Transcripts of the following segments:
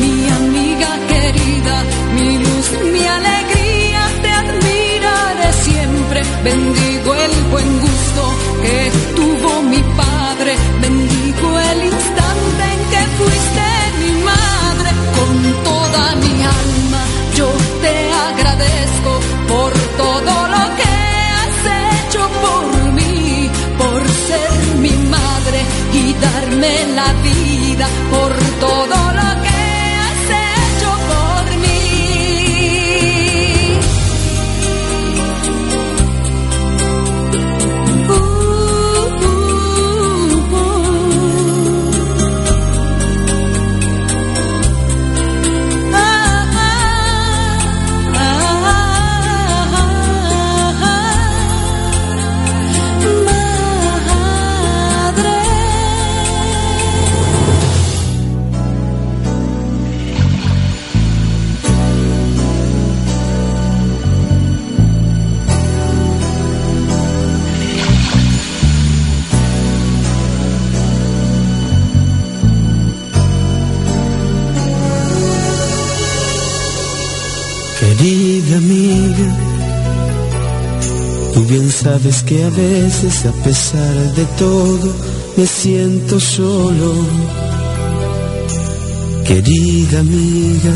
mi amiga querida, mi luz, mi alegría, te admiraré siempre, bendigo sabes que a veces a pesar de todo me siento solo. Querida amiga,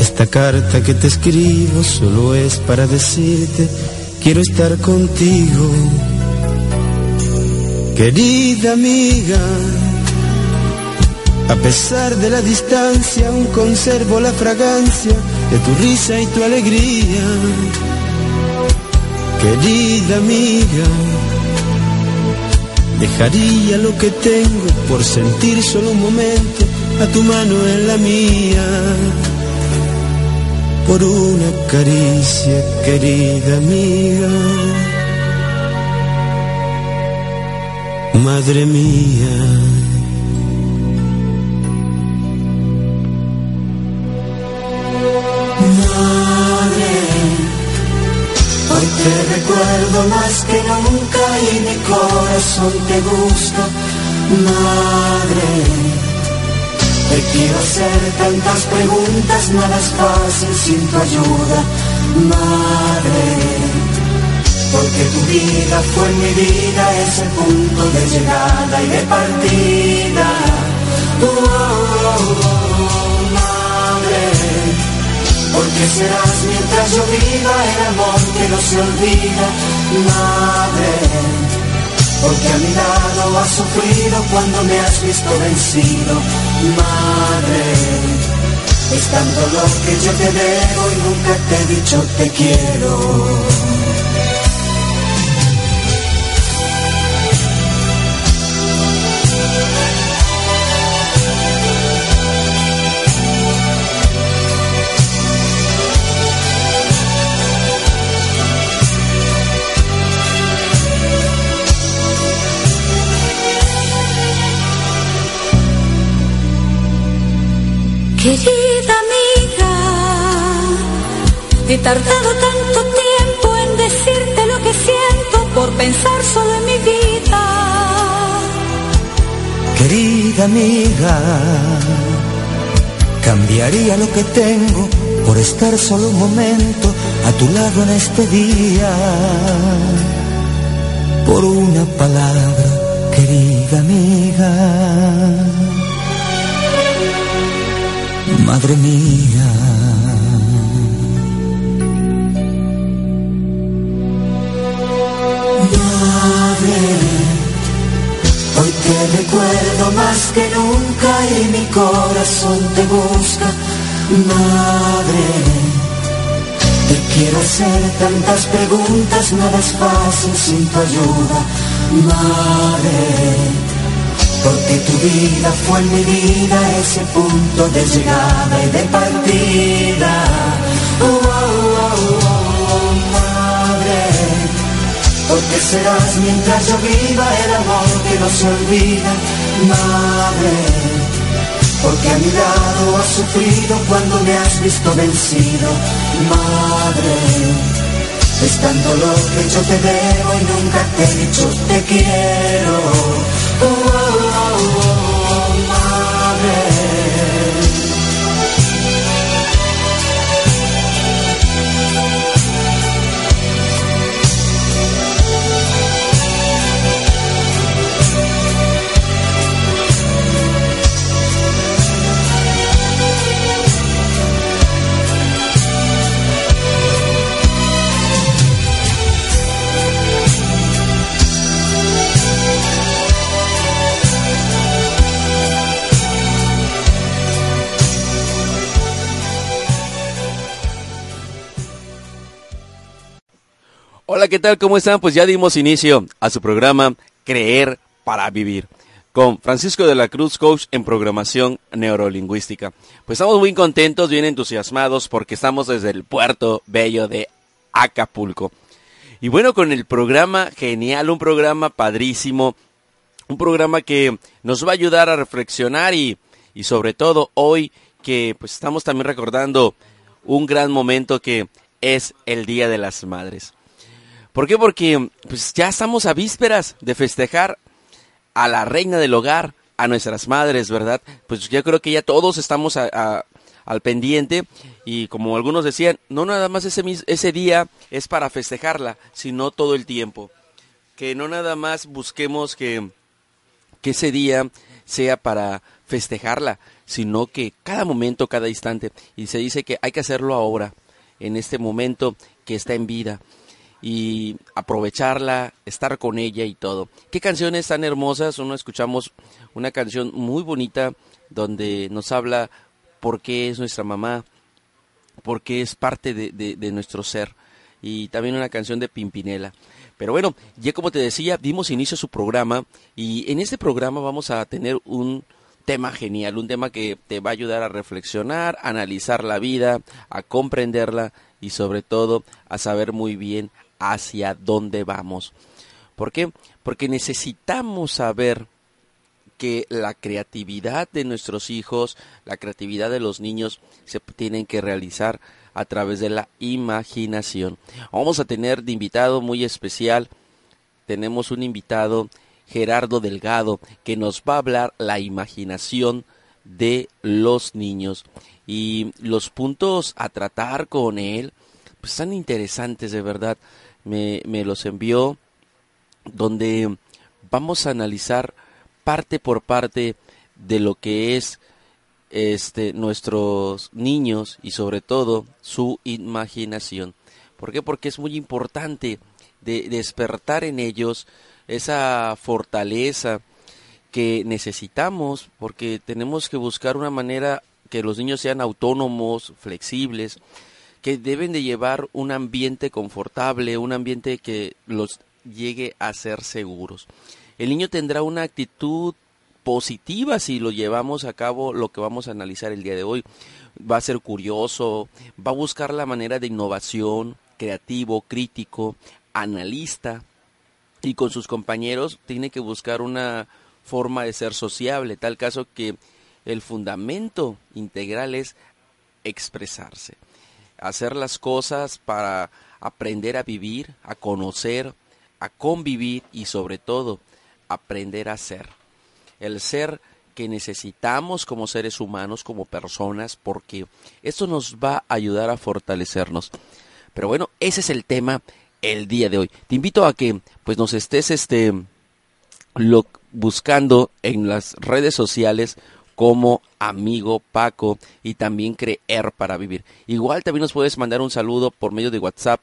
esta carta que te escribo solo es para decirte, quiero estar contigo. Querida amiga, a pesar de la distancia, aún conservo la fragancia de tu risa y tu alegría. Querida amiga, dejaría lo que tengo por sentir solo un momento a tu mano en la mía. Por una caricia, querida amiga. Madre mía. Más que nunca y mi corazón te gusta, madre. Te quiero hacer tantas preguntas, nada es fácil sin tu ayuda, madre. Porque tu vida fue mi vida, ese punto de llegada y de partida. Oh, oh, oh, madre. Porque serás mientras yo viva el amor que no se olvida, madre. Porque a mi lado has sufrido cuando me has visto vencido, madre. Es tanto lo que yo te debo y nunca te he dicho te quiero. Querida amiga, he tardado tanto tiempo en decirte lo que siento por pensar solo en mi vida. Querida amiga, cambiaría lo que tengo por estar solo un momento a tu lado en este día. Por una palabra, querida amiga madre mía. Madre, hoy te recuerdo más que nunca y mi corazón te busca. Madre, te quiero hacer tantas preguntas, nada es fácil sin tu ayuda. Madre porque tu vida fue mi vida ese punto de llegada y de partida. Oh, oh, oh, madre, porque serás mientras yo viva el amor que no se olvida, madre. Porque a mi lado has sufrido cuando me has visto vencido, madre. Es tanto lo que yo te debo y nunca te he dicho te quiero. ¿Qué tal? ¿Cómo están? Pues ya dimos inicio a su programa Creer para Vivir con Francisco de la Cruz, coach en programación neurolingüística. Pues estamos muy contentos, bien entusiasmados porque estamos desde el puerto bello de Acapulco. Y bueno, con el programa genial, un programa padrísimo, un programa que nos va a ayudar a reflexionar y, y sobre todo hoy que pues estamos también recordando un gran momento que es el Día de las Madres. ¿Por qué? Porque pues, ya estamos a vísperas de festejar a la reina del hogar, a nuestras madres, ¿verdad? Pues yo creo que ya todos estamos al pendiente y como algunos decían, no nada más ese, ese día es para festejarla, sino todo el tiempo. Que no nada más busquemos que, que ese día sea para festejarla, sino que cada momento, cada instante, y se dice que hay que hacerlo ahora, en este momento que está en vida y aprovecharla, estar con ella y todo. Qué canciones tan hermosas, uno escuchamos una canción muy bonita donde nos habla por qué es nuestra mamá, por qué es parte de, de, nuestro ser y también una canción de Pimpinela. Pero bueno, ya como te decía, dimos inicio a su programa y en este programa vamos a tener un tema genial, un tema que te va a ayudar a reflexionar, a analizar la vida, a comprenderla y sobre todo a saber muy bien hacia dónde vamos. ¿Por qué? Porque necesitamos saber que la creatividad de nuestros hijos, la creatividad de los niños se tienen que realizar a través de la imaginación. Vamos a tener de invitado muy especial, tenemos un invitado, Gerardo Delgado, que nos va a hablar la imaginación de los niños y los puntos a tratar con él pues están interesantes de verdad me, me los envió, donde vamos a analizar parte por parte de lo que es este, nuestros niños y sobre todo su imaginación. ¿Por qué? Porque es muy importante de despertar en ellos esa fortaleza que necesitamos porque tenemos que buscar una manera que los niños sean autónomos, flexibles, que deben de llevar un ambiente confortable, un ambiente que los llegue a ser seguros. El niño tendrá una actitud positiva si lo llevamos a cabo lo que vamos a analizar el día de hoy. Va a ser curioso, va a buscar la manera de innovación, creativo, crítico, analista y con sus compañeros tiene que buscar una forma de ser sociable, tal caso que el fundamento integral es expresarse, hacer las cosas para aprender a vivir, a conocer, a convivir y sobre todo aprender a ser. El ser que necesitamos como seres humanos, como personas, porque esto nos va a ayudar a fortalecernos. Pero bueno, ese es el tema el día de hoy. Te invito a que pues nos estés este buscando en las redes sociales como amigo Paco y también creer para vivir. Igual también nos puedes mandar un saludo por medio de WhatsApp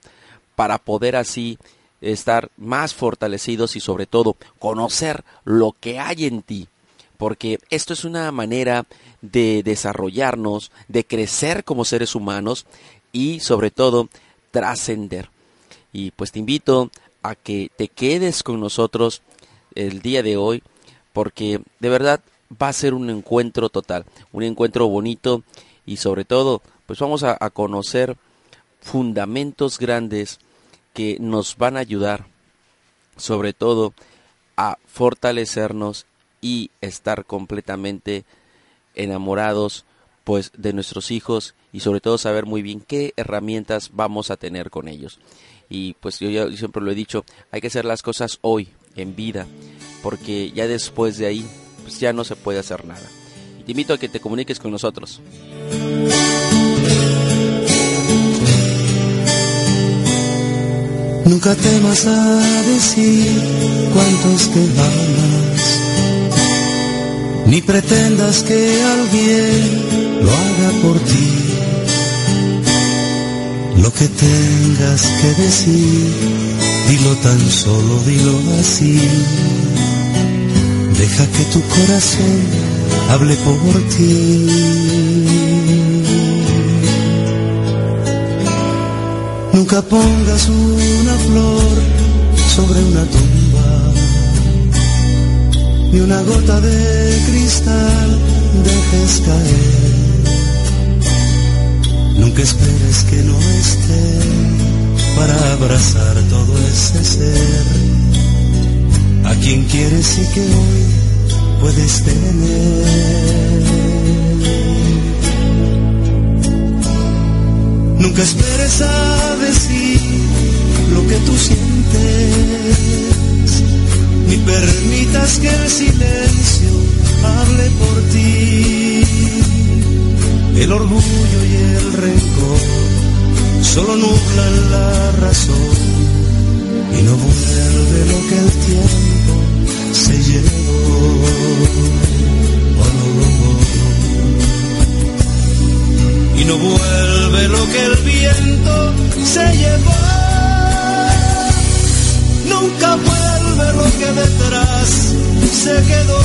para poder así estar más fortalecidos y sobre todo conocer lo que hay en ti. Porque esto es una manera de desarrollarnos, de crecer como seres humanos y sobre todo trascender. Y pues te invito a que te quedes con nosotros el día de hoy porque de verdad va a ser un encuentro total, un encuentro bonito y sobre todo pues vamos a, conocer fundamentos grandes que nos van a ayudar sobre todo a fortalecernos y estar completamente enamorados pues de nuestros hijos y sobre todo saber muy bien qué herramientas vamos a tener con ellos. Y pues yo, ya siempre lo he dicho, hay que hacer las cosas hoy, en vida, porque ya después de ahí pues ya no se puede hacer nada. Te invito a que te comuniques con nosotros. Nunca temas a decir cuántos que amas, ni pretendas que alguien lo haga por ti. Lo que tengas que decir, dilo tan solo, dilo así Deja que tu corazón hable por ti. Nunca pongas una flor sobre una tumba, ni una gota de cristal dejes caer. Nunca esperes que no esté para abrazar todo ese ser a quien quieres y que hoy puedes tener. Nunca esperes a decir lo que tú sientes, ni permitas que el silencio hable por ti. El orgullo y el rencor solo nublan la razón y no vuelve lo que el tiempo se llevó. Y no vuelve lo que el viento se llevó. Nunca vuelve lo que detrás se quedó.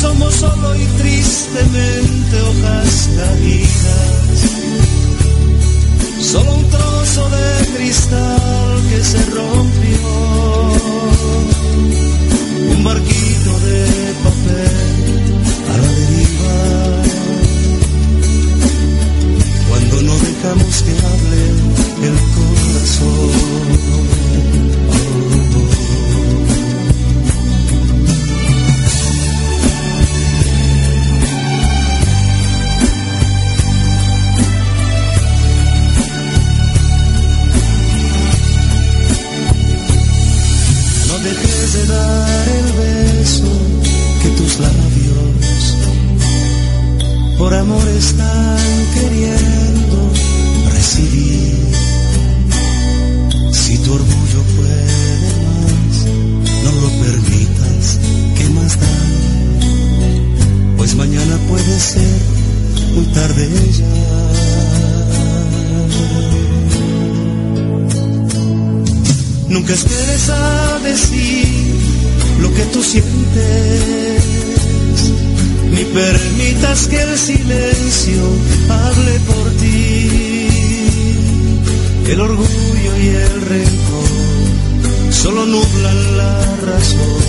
Somos solo y tristemente hojas caídas solo un trozo de cristal que se rompió, un barquito de papel a la deriva. Cuando no dejamos que hable el corazón. Que el silencio hable por ti. El orgullo y el rencor solo nublan la razón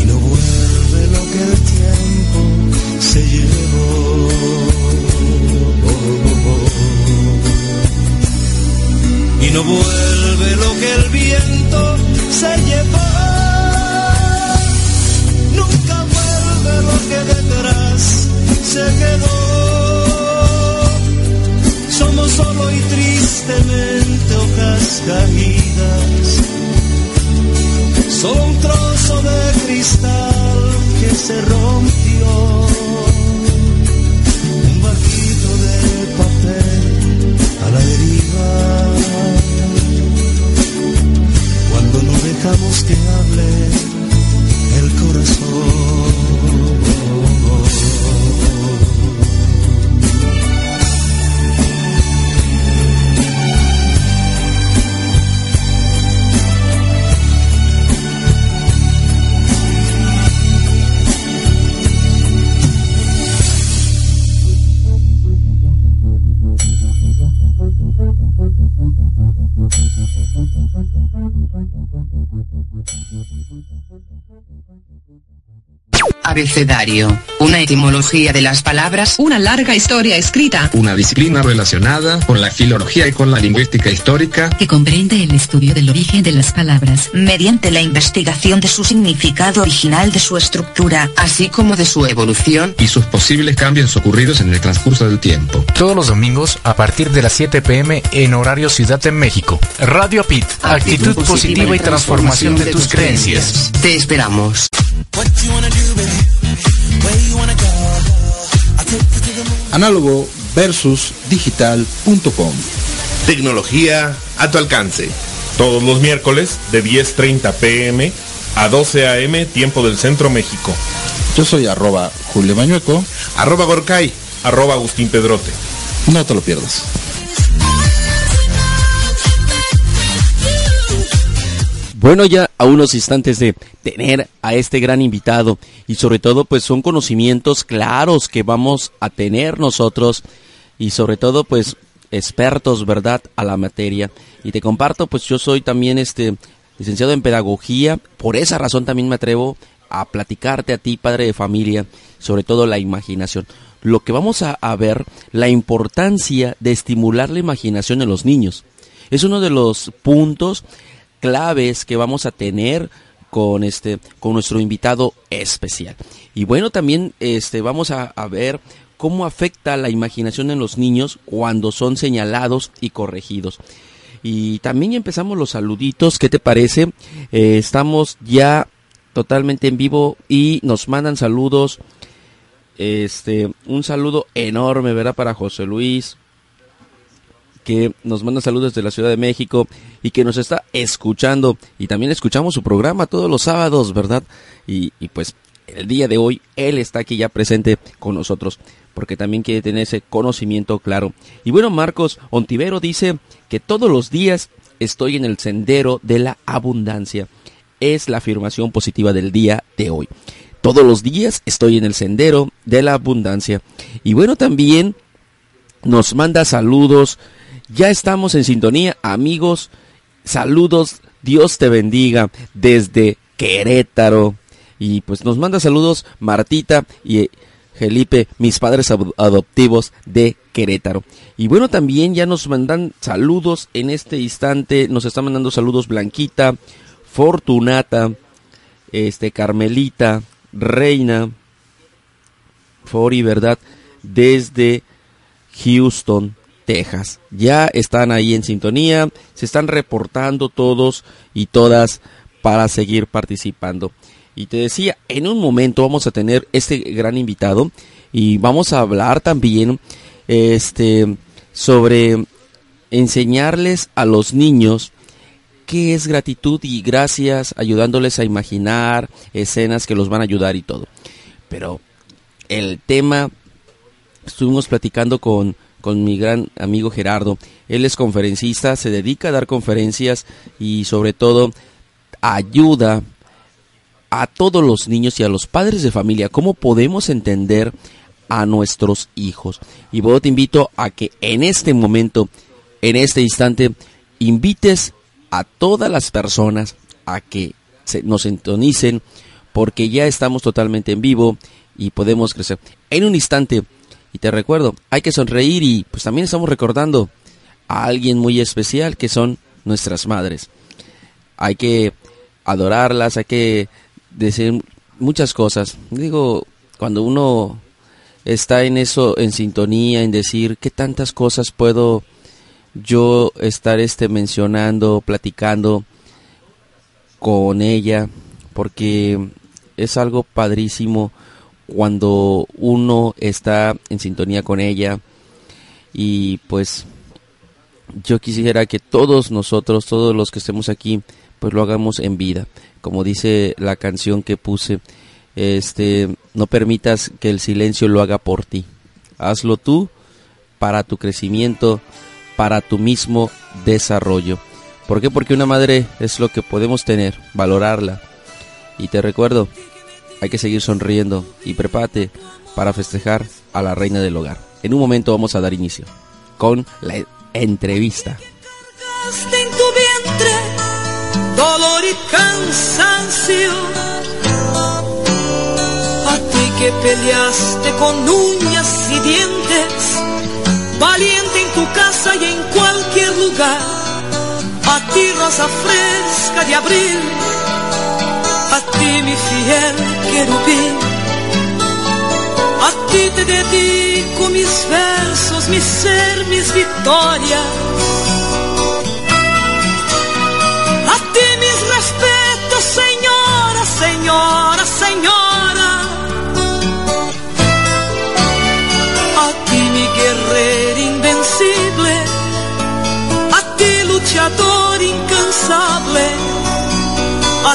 y no vuelve lo que el tiempo se llevó. y no vuelve lo que el viento se llevó. Se quedó. Somos solo y tristemente hojas caídas. Solo un trozo de cristal que se rompió. Abecedario. Una etimología de las palabras. Una larga historia escrita. Una disciplina relacionada con la filología y con la lingüística histórica. Que comprende el estudio del origen de las palabras. Mediante la investigación de su significado original, de su estructura. Así como de su evolución. Y sus posibles cambios ocurridos en el transcurso del tiempo. Todos los domingos a partir de las 7 pm en horario Ciudad de México. Radio PIT. Actitud, positiva, y transformación de tus creencias. Te esperamos. Análogo versus digital.com. Tecnología a tu alcance. Todos los miércoles de 10.30 pm a 12 am tiempo del Centro México. Yo soy arroba Julio Mañueco. Arroba Gorkay. Arroba Agustín Pedrote. No te lo pierdas. Bueno, ya a unos instantes de tener a este gran invitado y sobre todo pues son conocimientos claros que vamos a tener nosotros y sobre todo pues expertos, ¿verdad?, a la materia. Y te comparto, pues yo soy también este licenciado en pedagogía, por esa razón también me atrevo a platicarte a ti, padre de familia, sobre todo la imaginación. Lo que vamos a, ver, la importancia de estimular la imaginación en los niños. Es uno de los puntos claves que vamos a tener con este con nuestro invitado especial. Y bueno, también este vamos a, ver cómo afecta la imaginación en los niños cuando son señalados y corregidos. Y también empezamos los saluditos, ¿qué te parece? Eh, estamos ya totalmente en vivo y nos mandan saludos. Este, un saludo enorme, ¿verdad? Para José Luis, que nos manda saludos desde la Ciudad de México y que nos está escuchando. Y también escuchamos su programa todos los sábados, ¿verdad? Y, pues el día de hoy él está aquí ya presente con nosotros, porque también quiere tener ese conocimiento claro. Y bueno, Marcos Ontivero dice que todos los días estoy en el sendero de la abundancia. Es la afirmación positiva del día de hoy. Todos los días estoy en el sendero de la abundancia. Y bueno, también nos manda saludos ya estamos en sintonía, amigos. Saludos, Dios te bendiga desde Querétaro. Y pues nos manda saludos Martita y Felipe, mis padres adoptivos de Querétaro. Y bueno, también ya nos mandan saludos en este instante. Nos está mandando saludos Blanquita, Fortunata, este Carmelita, Reina, Fori, ¿verdad? Desde Houston, Texas. Ya están ahí en sintonía, se están reportando todos y todas para seguir participando. Y te decía, en un momento vamos a tener este gran invitado y vamos a hablar también este sobre enseñarles a los niños qué es gratitud y gracias, ayudándoles a imaginar escenas que los van a ayudar y todo. Pero el tema estuvimos platicando con con mi gran amigo Gerardo. Él es conferencista, se dedica a dar conferencias y sobre todo ayuda a todos los niños y a los padres de familia cómo podemos entender a nuestros hijos. Y bueno, te invito a que en este momento, en este instante, invites a todas las personas a que se, nos sintonicen porque ya estamos totalmente en vivo y podemos crecer. En un instante, y te recuerdo, hay que sonreír y pues también estamos recordando a alguien muy especial que son nuestras madres. Hay que adorarlas, hay que decir muchas cosas. Digo, cuando uno está en eso, en sintonía, en decir qué tantas cosas puedo yo estar este mencionando, platicando con ella, porque es algo padrísimo cuando uno está en sintonía con ella y pues yo quisiera que todos nosotros, todos los que estemos aquí, pues lo hagamos en vida. Como dice la canción que puse, este, no permitas que el silencio lo haga por ti. Hazlo tú para tu crecimiento, para tu mismo desarrollo. ¿Por qué? Porque una madre es lo que podemos tener, valorarla. Y te recuerdo, hay que seguir sonriendo y prepárate para festejar a la reina del hogar. En un momento vamos a dar inicio con la entrevista. En tu vientre, dolor y cansancio. A ti que peleaste con uñas y dientes, valiente en tu casa y en cualquier lugar. A ti rosa fresca de abril, a ti mi fiel querubín. A ti te dedico mis versos, mi ser, mis victorias. A ti mis respetos, señora, señora, señora. A ti mi guerrero invencible. A ti luchador incansable. A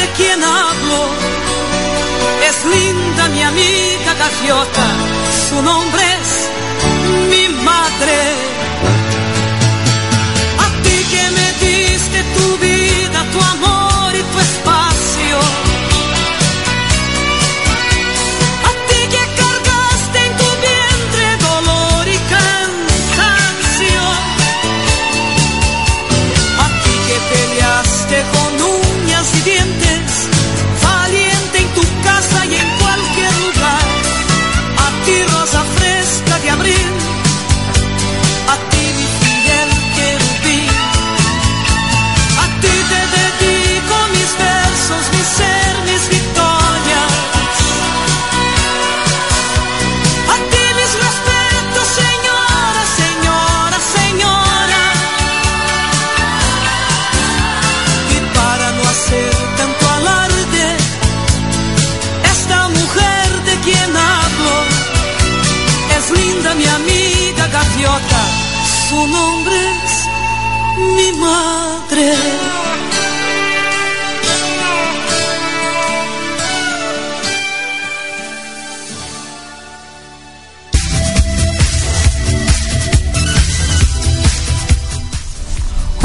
de quien hablo. Es linda mi amiga gaviota, su nombre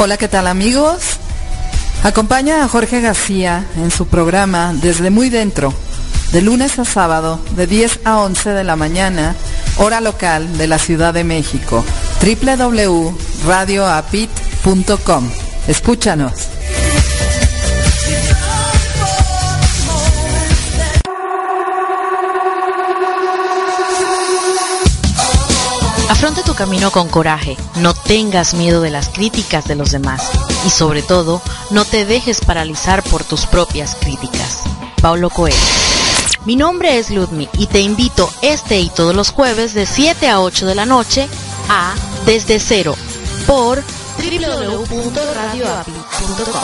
Hola, ¿qué tal amigos? Acompaña a Jorge García en su programa Desde Muy Dentro, de lunes a sábado, de 10 a 11 de la mañana, hora local de la Ciudad de México, www.radioapit.com. Escúchanos. Camino con coraje, no tengas miedo de las críticas de los demás y sobre todo, no te dejes paralizar por tus propias críticas. Paulo Coelho. Mi nombre es Ludmi y te invito este y todos los jueves de 7 a 8 de la noche a Desde Cero por www.radioapi.com.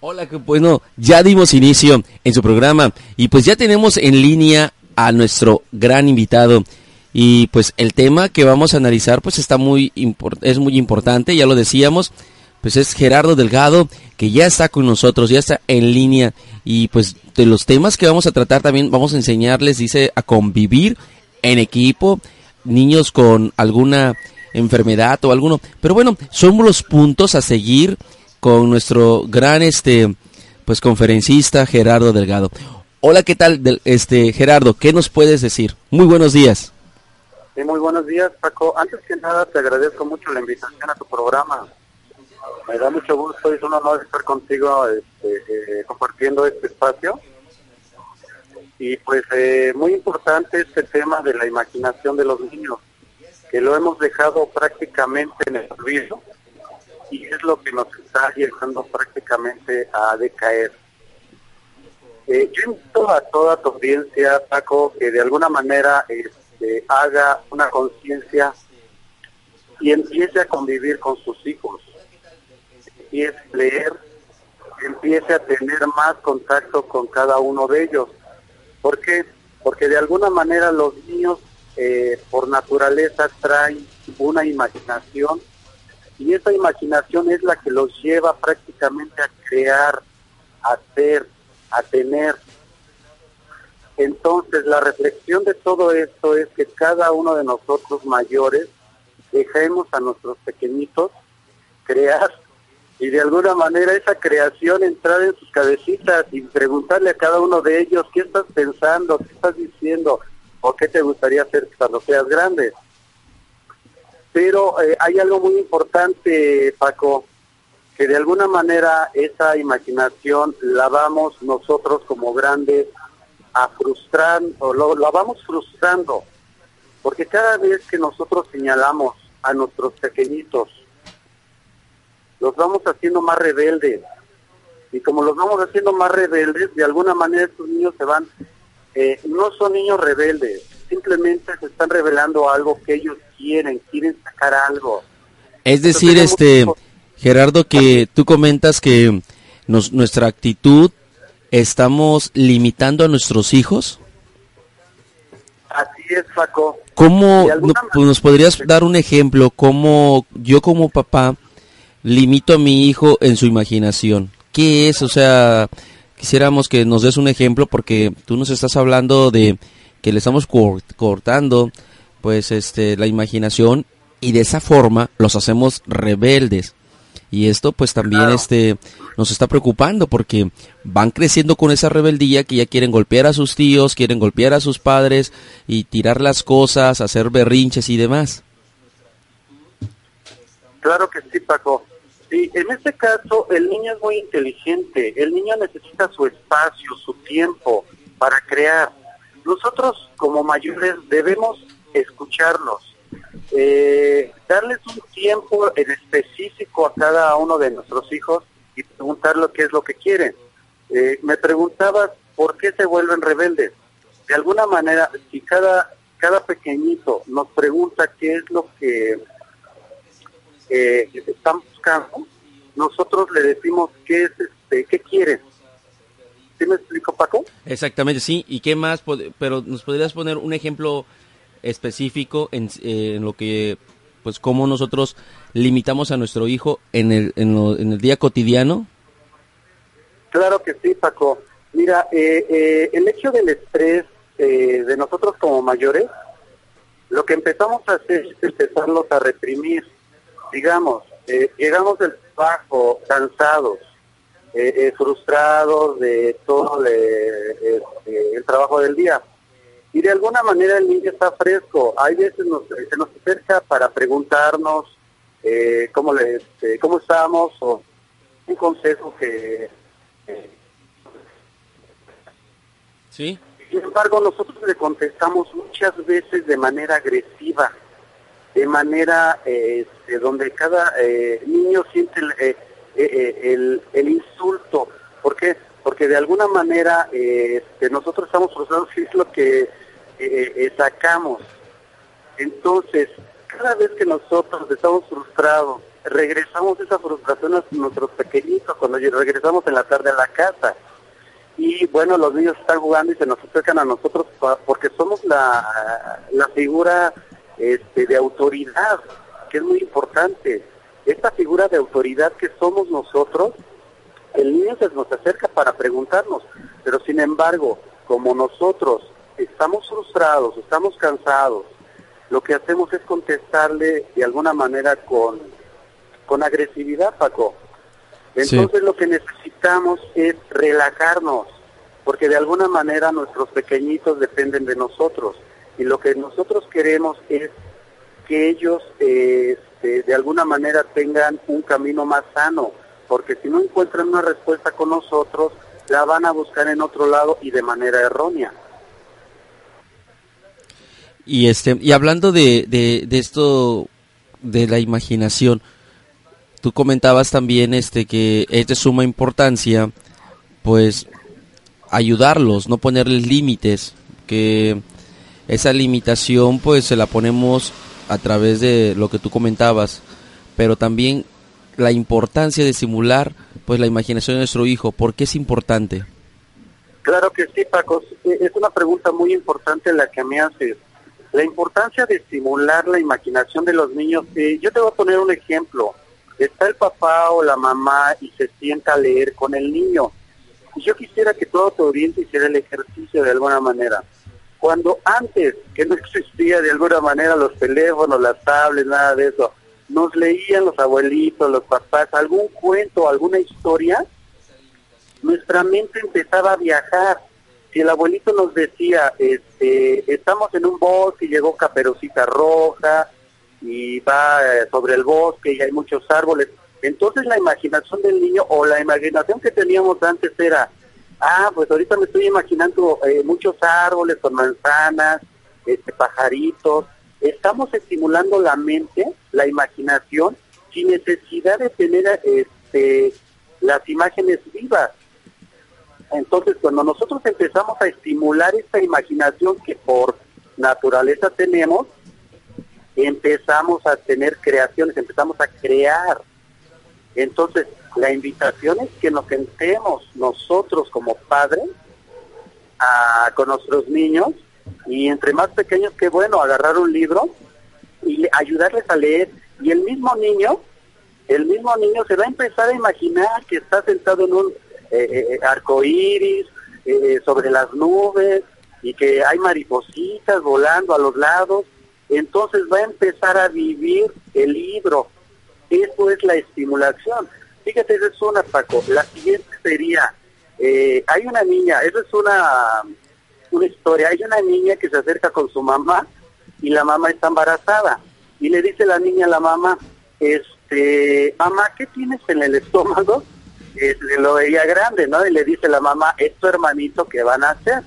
Hola, que bueno, ya dimos inicio en su programa y pues ya tenemos en línea a nuestro gran invitado. Y pues el tema que vamos a analizar pues está muy es muy importante, ya lo decíamos, pues es Gerardo Delgado que ya está con nosotros, ya está en línea. Y pues de los temas que vamos a tratar también vamos a enseñarles, dice, a convivir en equipo, niños con alguna enfermedad o alguno, pero bueno, son los puntos a seguir con nuestro gran este pues conferencista Gerardo Delgado. Hola, ¿qué tal, este Gerardo? ¿Qué nos puedes decir? Muy buenos días. Sí, muy buenos días, Paco. Antes que nada, te agradezco mucho la invitación a tu programa. Me da mucho gusto, es un honor estar contigo este, eh, compartiendo este espacio. Y pues eh, muy importante este tema de la imaginación de los niños, que lo hemos dejado prácticamente en el olvido y es lo que nos está llevando prácticamente a decaer. Eh, yo invito a toda tu audiencia, Paco, que de alguna manera este, haga una conciencia y empiece a convivir con sus hijos, empiece a leer, empiece a tener más contacto con cada uno de ellos. ¿Por qué? Porque de alguna manera los niños eh, por naturaleza traen una imaginación y esa imaginación es la que los lleva prácticamente a crear, a hacer, a tener. Entonces la reflexión de todo esto es que cada uno de nosotros mayores dejemos a nuestros pequeñitos crear y de alguna manera esa creación entrar en sus cabecitas y preguntarle a cada uno de ellos qué estás pensando, qué estás diciendo o qué te gustaría hacer cuando seas grande. Pero eh, hay algo muy importante, Paco, que de alguna manera esa imaginación la vamos nosotros como grandes a frustrar, o lo, la vamos frustrando, porque cada vez que nosotros señalamos a nuestros pequeñitos, los vamos haciendo más rebeldes. Y como los vamos haciendo más rebeldes, de alguna manera estos niños se van, eh, no son niños rebeldes, simplemente se están revelando algo que ellos quieren, quieren sacar algo. Es decir, este Gerardo, que tú comentas que nos, nuestra actitud estamos limitando a nuestros hijos. Así es, Paco. ¿Cómo pues, nos podrías dar un ejemplo? ¿Cómo yo como papá limito a mi hijo en su imaginación? ¿Qué es? O sea, quisiéramos que nos des un ejemplo porque tú nos estás hablando de que le estamos cortando pues este la imaginación y de esa forma los hacemos rebeldes y esto pues también este nos está preocupando porque van creciendo con esa rebeldía que ya quieren golpear a sus tíos, quieren golpear a sus padres y tirar las cosas, hacer berrinches y demás. Claro que sí, Paco. Sí, en este caso el niño es muy inteligente, el niño necesita su espacio, su tiempo para crear. Nosotros como mayores debemos escucharlos, eh, darles un tiempo en específico a cada uno de nuestros hijos y preguntar lo que es lo que quieren. Eh, me preguntabas por qué se vuelven rebeldes. De alguna manera, si cada, cada pequeñito nos pregunta qué es lo que eh, están buscando, nosotros le decimos qué es este, qué quieren. ¿Sí me explico, Paco? Exactamente, sí. ¿Y qué más? Pero nos podrías poner un ejemplo específico en, en lo que, pues, cómo nosotros limitamos a nuestro hijo en el, en, el día cotidiano. Claro que sí, Paco. Mira, eh, eh, el hecho del estrés eh, de nosotros como mayores, lo que empezamos a hacer es empezarlos a reprimir. Digamos, llegamos del trabajo cansados, frustrados de todo este, el trabajo del día y de alguna manera el niño está fresco. Hay veces se nos acerca para preguntarnos eh, cómo, le, este, cómo estamos o un consejo que... Eh, sí. Sin embargo, nosotros le contestamos muchas veces de manera agresiva, de manera este, donde cada eh, niño siente el, el, insulto. ¿Por qué? Porque de alguna manera este, nosotros estamos frustrados es lo que eh, eh, sacamos Entonces, cada vez que nosotros estamos frustrados, regresamos esa frustración a nuestros pequeñitos cuando regresamos en la tarde a la casa. Y bueno, los niños están jugando y se nos acercan a nosotros porque somos la, la figura este, de autoridad, que es muy importante. Esta figura de autoridad que somos nosotros, el niño se nos acerca para preguntarnos, pero sin embargo, como nosotros estamos frustrados, estamos cansados, lo que hacemos es contestarle de alguna manera con, con agresividad, Paco. Entonces lo que necesitamos es relajarnos, porque de alguna manera nuestros pequeñitos dependen de nosotros y lo que nosotros queremos es que ellos este, de alguna manera tengan un camino más sano, porque si no encuentran una respuesta con nosotros, la van a buscar en otro lado y de manera errónea. Y este y hablando de, de, esto de la imaginación, tú comentabas también este que es de suma importancia pues ayudarlos, no ponerles límites, que esa limitación pues se la ponemos a través de lo que tú comentabas, pero también la importancia de simular pues la imaginación de nuestro hijo, ¿por qué es importante? Claro que sí, Paco, es una pregunta muy importante la que me haces. La importancia de estimular la imaginación de los niños. Eh, yo te voy a poner un ejemplo. Está el papá o la mamá y se sienta a leer con el niño. Y yo quisiera que todo tu oriente hiciera el ejercicio de alguna manera. Cuando antes, que no existía de alguna manera los teléfonos, las tablets, nada de eso, nos leían los abuelitos, los papás, algún cuento, alguna historia, nuestra mente empezaba a viajar si el abuelito nos decía, este, estamos en un bosque llegó Caperucita Roja y va eh, sobre el bosque y hay muchos árboles, entonces la imaginación del niño o la imaginación que teníamos antes era, ah, pues ahorita me estoy imaginando eh, muchos árboles con manzanas, este, pajaritos, estamos estimulando la mente, la imaginación, sin necesidad de tener este, las imágenes vivas. Entonces, cuando nosotros empezamos a estimular esta imaginación que por naturaleza tenemos, empezamos a tener creaciones, empezamos a crear. Entonces, la invitación es que nos sentemos nosotros como padres con nuestros niños y entre más pequeños que bueno, agarrar un libro y ayudarles a leer. Y el mismo niño, el mismo niño se va a empezar a imaginar que está sentado en un eh, eh, eh, arcoíris, eh, sobre las nubes y que hay maripositas volando a los lados, entonces va a empezar a vivir el libro. Eso es la estimulación. Fíjate, esa es una, Paco. La siguiente sería, hay una niña, esa es una, una historia, hay una niña que se acerca con su mamá y la mamá está embarazada y le dice la niña a la mamá, este, mamá, ¿qué tienes en el estómago? Lo veía grande, ¿no? Y le dice la mamá, es tu hermanito, ¿qué van a hacer?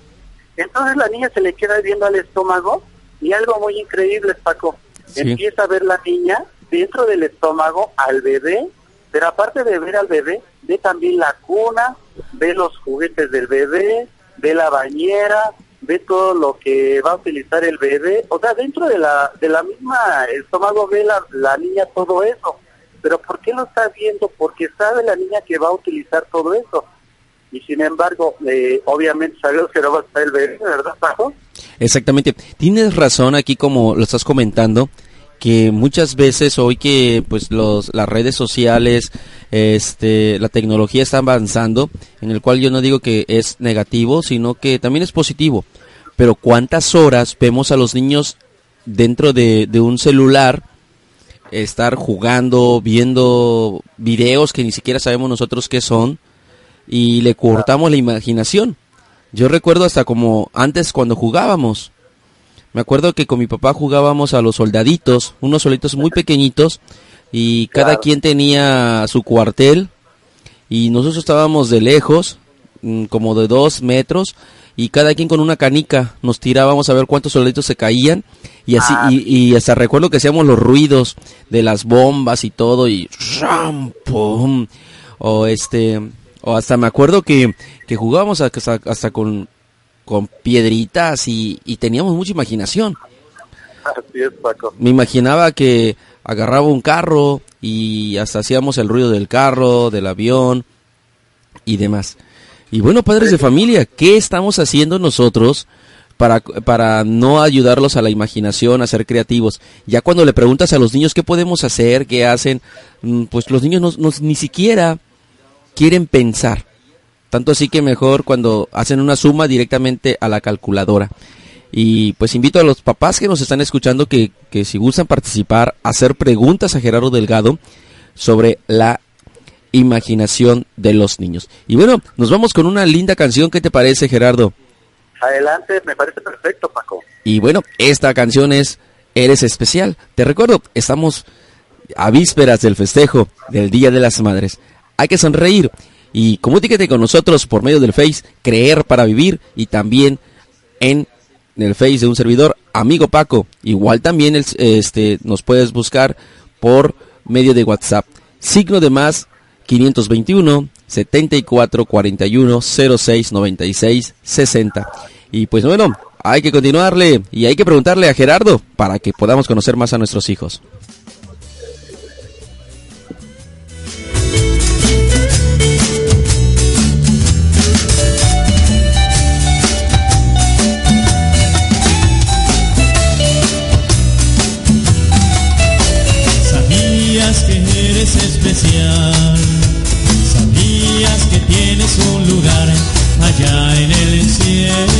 Entonces la niña se le queda viendo al estómago y algo muy increíble, Paco. Empieza a ver la niña dentro del estómago al bebé, pero aparte de ver al bebé, ve también la cuna, ve los juguetes del bebé, ve la bañera, ve todo lo que va a utilizar el bebé. O sea, dentro de la, de la misma estómago ve la, la niña todo eso. Pero ¿por qué lo está viendo? Porque sabe la niña que va a utilizar todo eso. Y sin embargo, eh, obviamente sabemos que no va a estar el bebé, ¿verdad? Exactamente. Tienes razón aquí como lo estás comentando que muchas veces hoy que pues los las redes sociales este la tecnología está avanzando en el cual yo no digo que es negativo sino que también es positivo pero cuántas horas vemos a los niños dentro de, de un celular estar jugando, viendo videos que ni siquiera sabemos nosotros qué son y le cortamos la imaginación. Yo recuerdo hasta como antes cuando jugábamos. Me acuerdo que con mi papá jugábamos a los soldaditos, unos solitos muy pequeñitos y cada quien tenía su cuartel y nosotros estábamos de lejos, como de dos metros y cada quien con una canica nos tirábamos a ver cuántos soldaditos se caían y así ah. y, hasta recuerdo que hacíamos los ruidos de las bombas y todo y ¡pum! o este o hasta me acuerdo que, que jugábamos hasta, hasta con, con piedritas y, y teníamos mucha imaginación. Así es, Paco. Me imaginaba que agarraba un carro y hasta hacíamos el ruido del carro, del avión y demás. Y bueno, padres de familia, ¿qué estamos haciendo nosotros para, para no ayudarlos a la imaginación, a ser creativos? Ya cuando le preguntas a los niños qué podemos hacer, qué hacen, mm, pues los niños no, ni siquiera quieren pensar. Tanto así que mejor cuando hacen una suma directamente a la calculadora. Y pues invito a los papás que nos están escuchando que, que si gustan participar, hacer preguntas a Gerardo Delgado sobre la imaginación de los niños. Y bueno, nos vamos con una linda canción. ¿Qué te parece, Gerardo? Adelante, me parece perfecto, Paco. Y bueno, esta canción es Eres Especial. Te recuerdo, estamos a vísperas del festejo del Día de las Madres. Hay que sonreír y comuníquete con nosotros por medio del Face Creer para Vivir y también en el Face de un servidor Amigo Paco. Igual también este, nos puedes buscar por medio de WhatsApp. Signo de más 521 74 41 06 96 60. Y pues bueno, hay que continuarle y hay que preguntarle a Gerardo para que podamos conocer más a nuestros hijos. El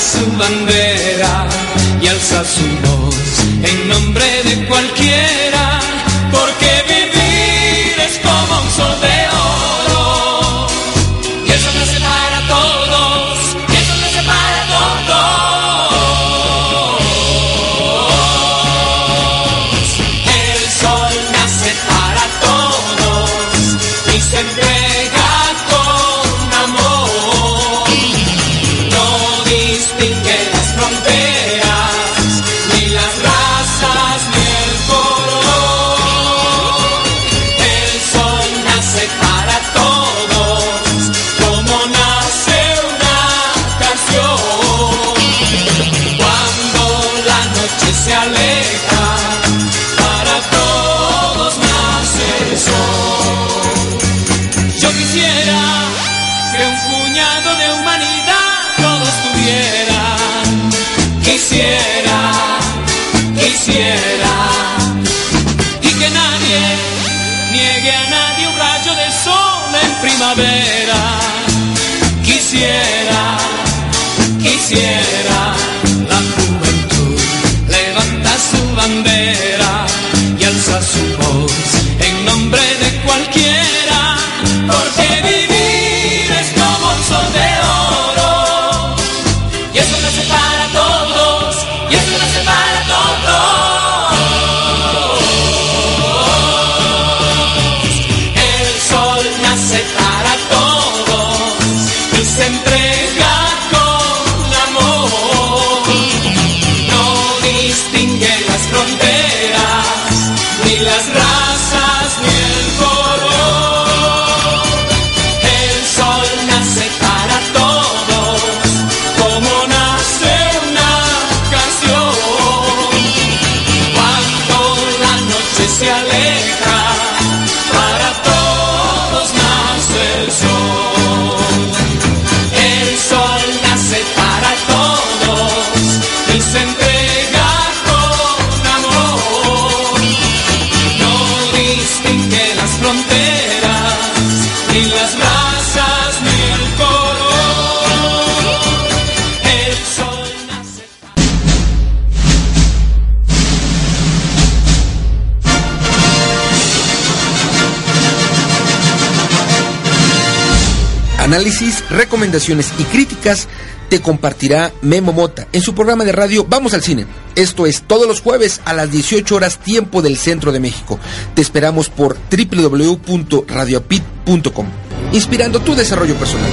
su bandera y alza su voz en nombre de cualquiera, Análisis, recomendaciones y críticas te compartirá Memo Mota en su programa de radio Vamos al Cine. Esto es todos los jueves a las 18 horas tiempo del centro de México. Te esperamos por www.radiopit.com, inspirando tu desarrollo personal.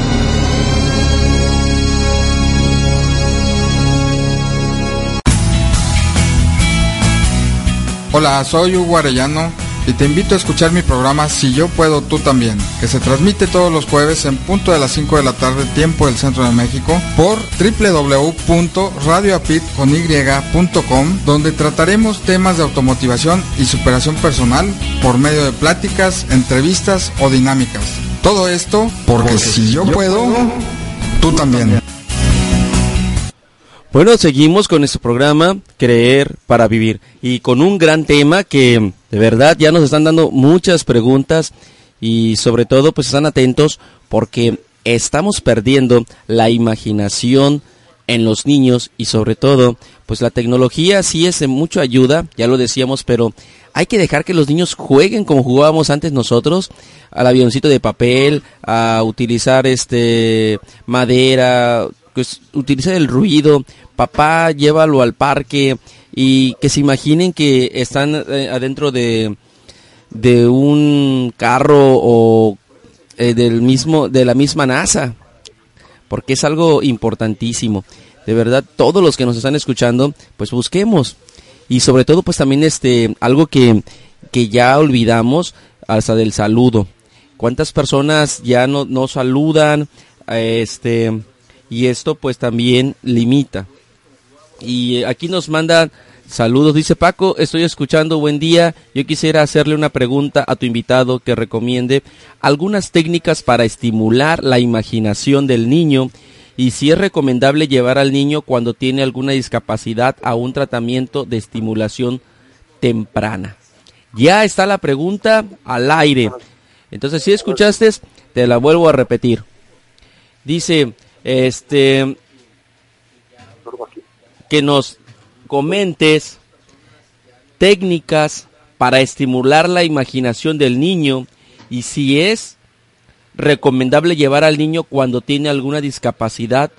Hola, soy Hugo Arellano y te invito a escuchar mi programa Si yo puedo, tú también, que se transmite todos los jueves en punto de las 5 de la tarde, tiempo del centro de México, por www.radioapit.com, donde trataremos temas de automotivación y superación personal por medio de pláticas, entrevistas o dinámicas. Todo esto porque, si yo, puedo, tú también. Bueno, seguimos con nuestro programa Creer para Vivir y con un gran tema que de verdad ya nos están dando muchas preguntas y sobre todo pues están atentos porque estamos perdiendo la imaginación en los niños y sobre todo pues la tecnología sí es de mucha ayuda, ya lo decíamos, pero hay que dejar que los niños jueguen como jugábamos antes nosotros, al avioncito de papel, a utilizar este madera, pues utilizar el ruido, papá llévalo al parque y que se imaginen que están eh, adentro de, de un carro o eh, del mismo de la misma NASA porque es algo importantísimo. De verdad todos los que nos están escuchando pues busquemos. Y sobre todo pues también este algo que que ya olvidamos hasta del saludo. Cuántas personas ya no, no saludan este y esto pues también limita y aquí nos manda saludos, dice Paco, estoy escuchando, buen día, yo quisiera hacerle una pregunta a tu invitado que recomiende algunas técnicas para estimular la imaginación del niño y si es recomendable llevar al niño cuando tiene alguna discapacidad a un tratamiento de estimulación temprana. Ya está la pregunta al aire. Entonces, si escuchaste, te la vuelvo a repetir. Dice, este, que nos comentes técnicas para estimular la imaginación del niño y si es recomendable llevar al niño cuando tiene alguna discapacidad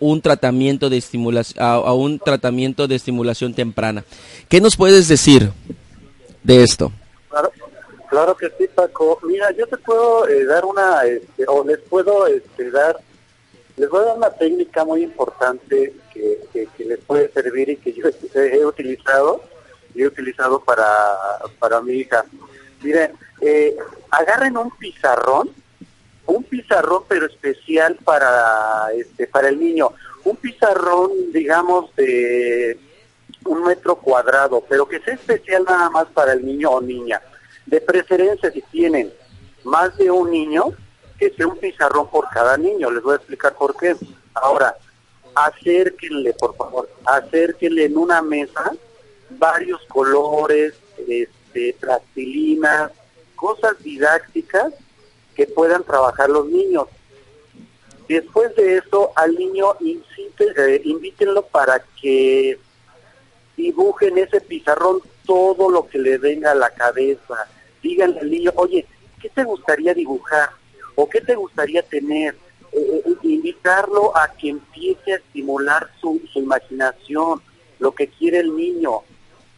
un tratamiento de estimulación a, un tratamiento de estimulación temprana. ¿Qué nos puedes decir de esto? Claro, claro que sí, Paco. Mira, yo te puedo eh, dar una, este, o les puedo este, dar, les voy a dar una técnica muy importante que, que, les puede servir y que yo he utilizado, y he utilizado para, para mi hija. Miren, eh, agarren un pizarrón, un pizarrón pero especial para este para el niño, un pizarrón digamos de un metro cuadrado, pero que sea especial nada más para el niño o niña. De preferencia, si tienen más de un niño, que sea un pizarrón por cada niño. Les voy a explicar por qué. Ahora, acérquenle, por favor, acérquenle en una mesa varios colores, este, plastilinas, cosas didácticas que puedan trabajar los niños. Después de eso, al niño eh, invítenlo para que dibujen ese pizarrón todo lo que le venga a la cabeza. Díganle al niño, oye, ¿qué te gustaría dibujar? ¿O qué te gustaría tener? Eh, eh, invitarlo a que empiece a estimular su, su imaginación, lo que quiere el niño.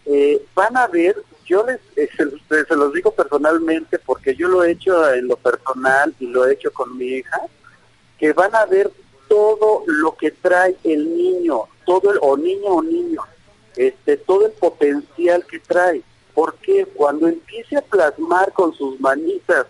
Eh, van a ver, yo les se, se, los digo personalmente porque yo lo he hecho en lo personal y lo he hecho con mi hija, que van a ver todo lo que trae el niño, todo el, o niño o niño, este, todo el potencial que trae. Porque cuando empiece a plasmar con sus manitas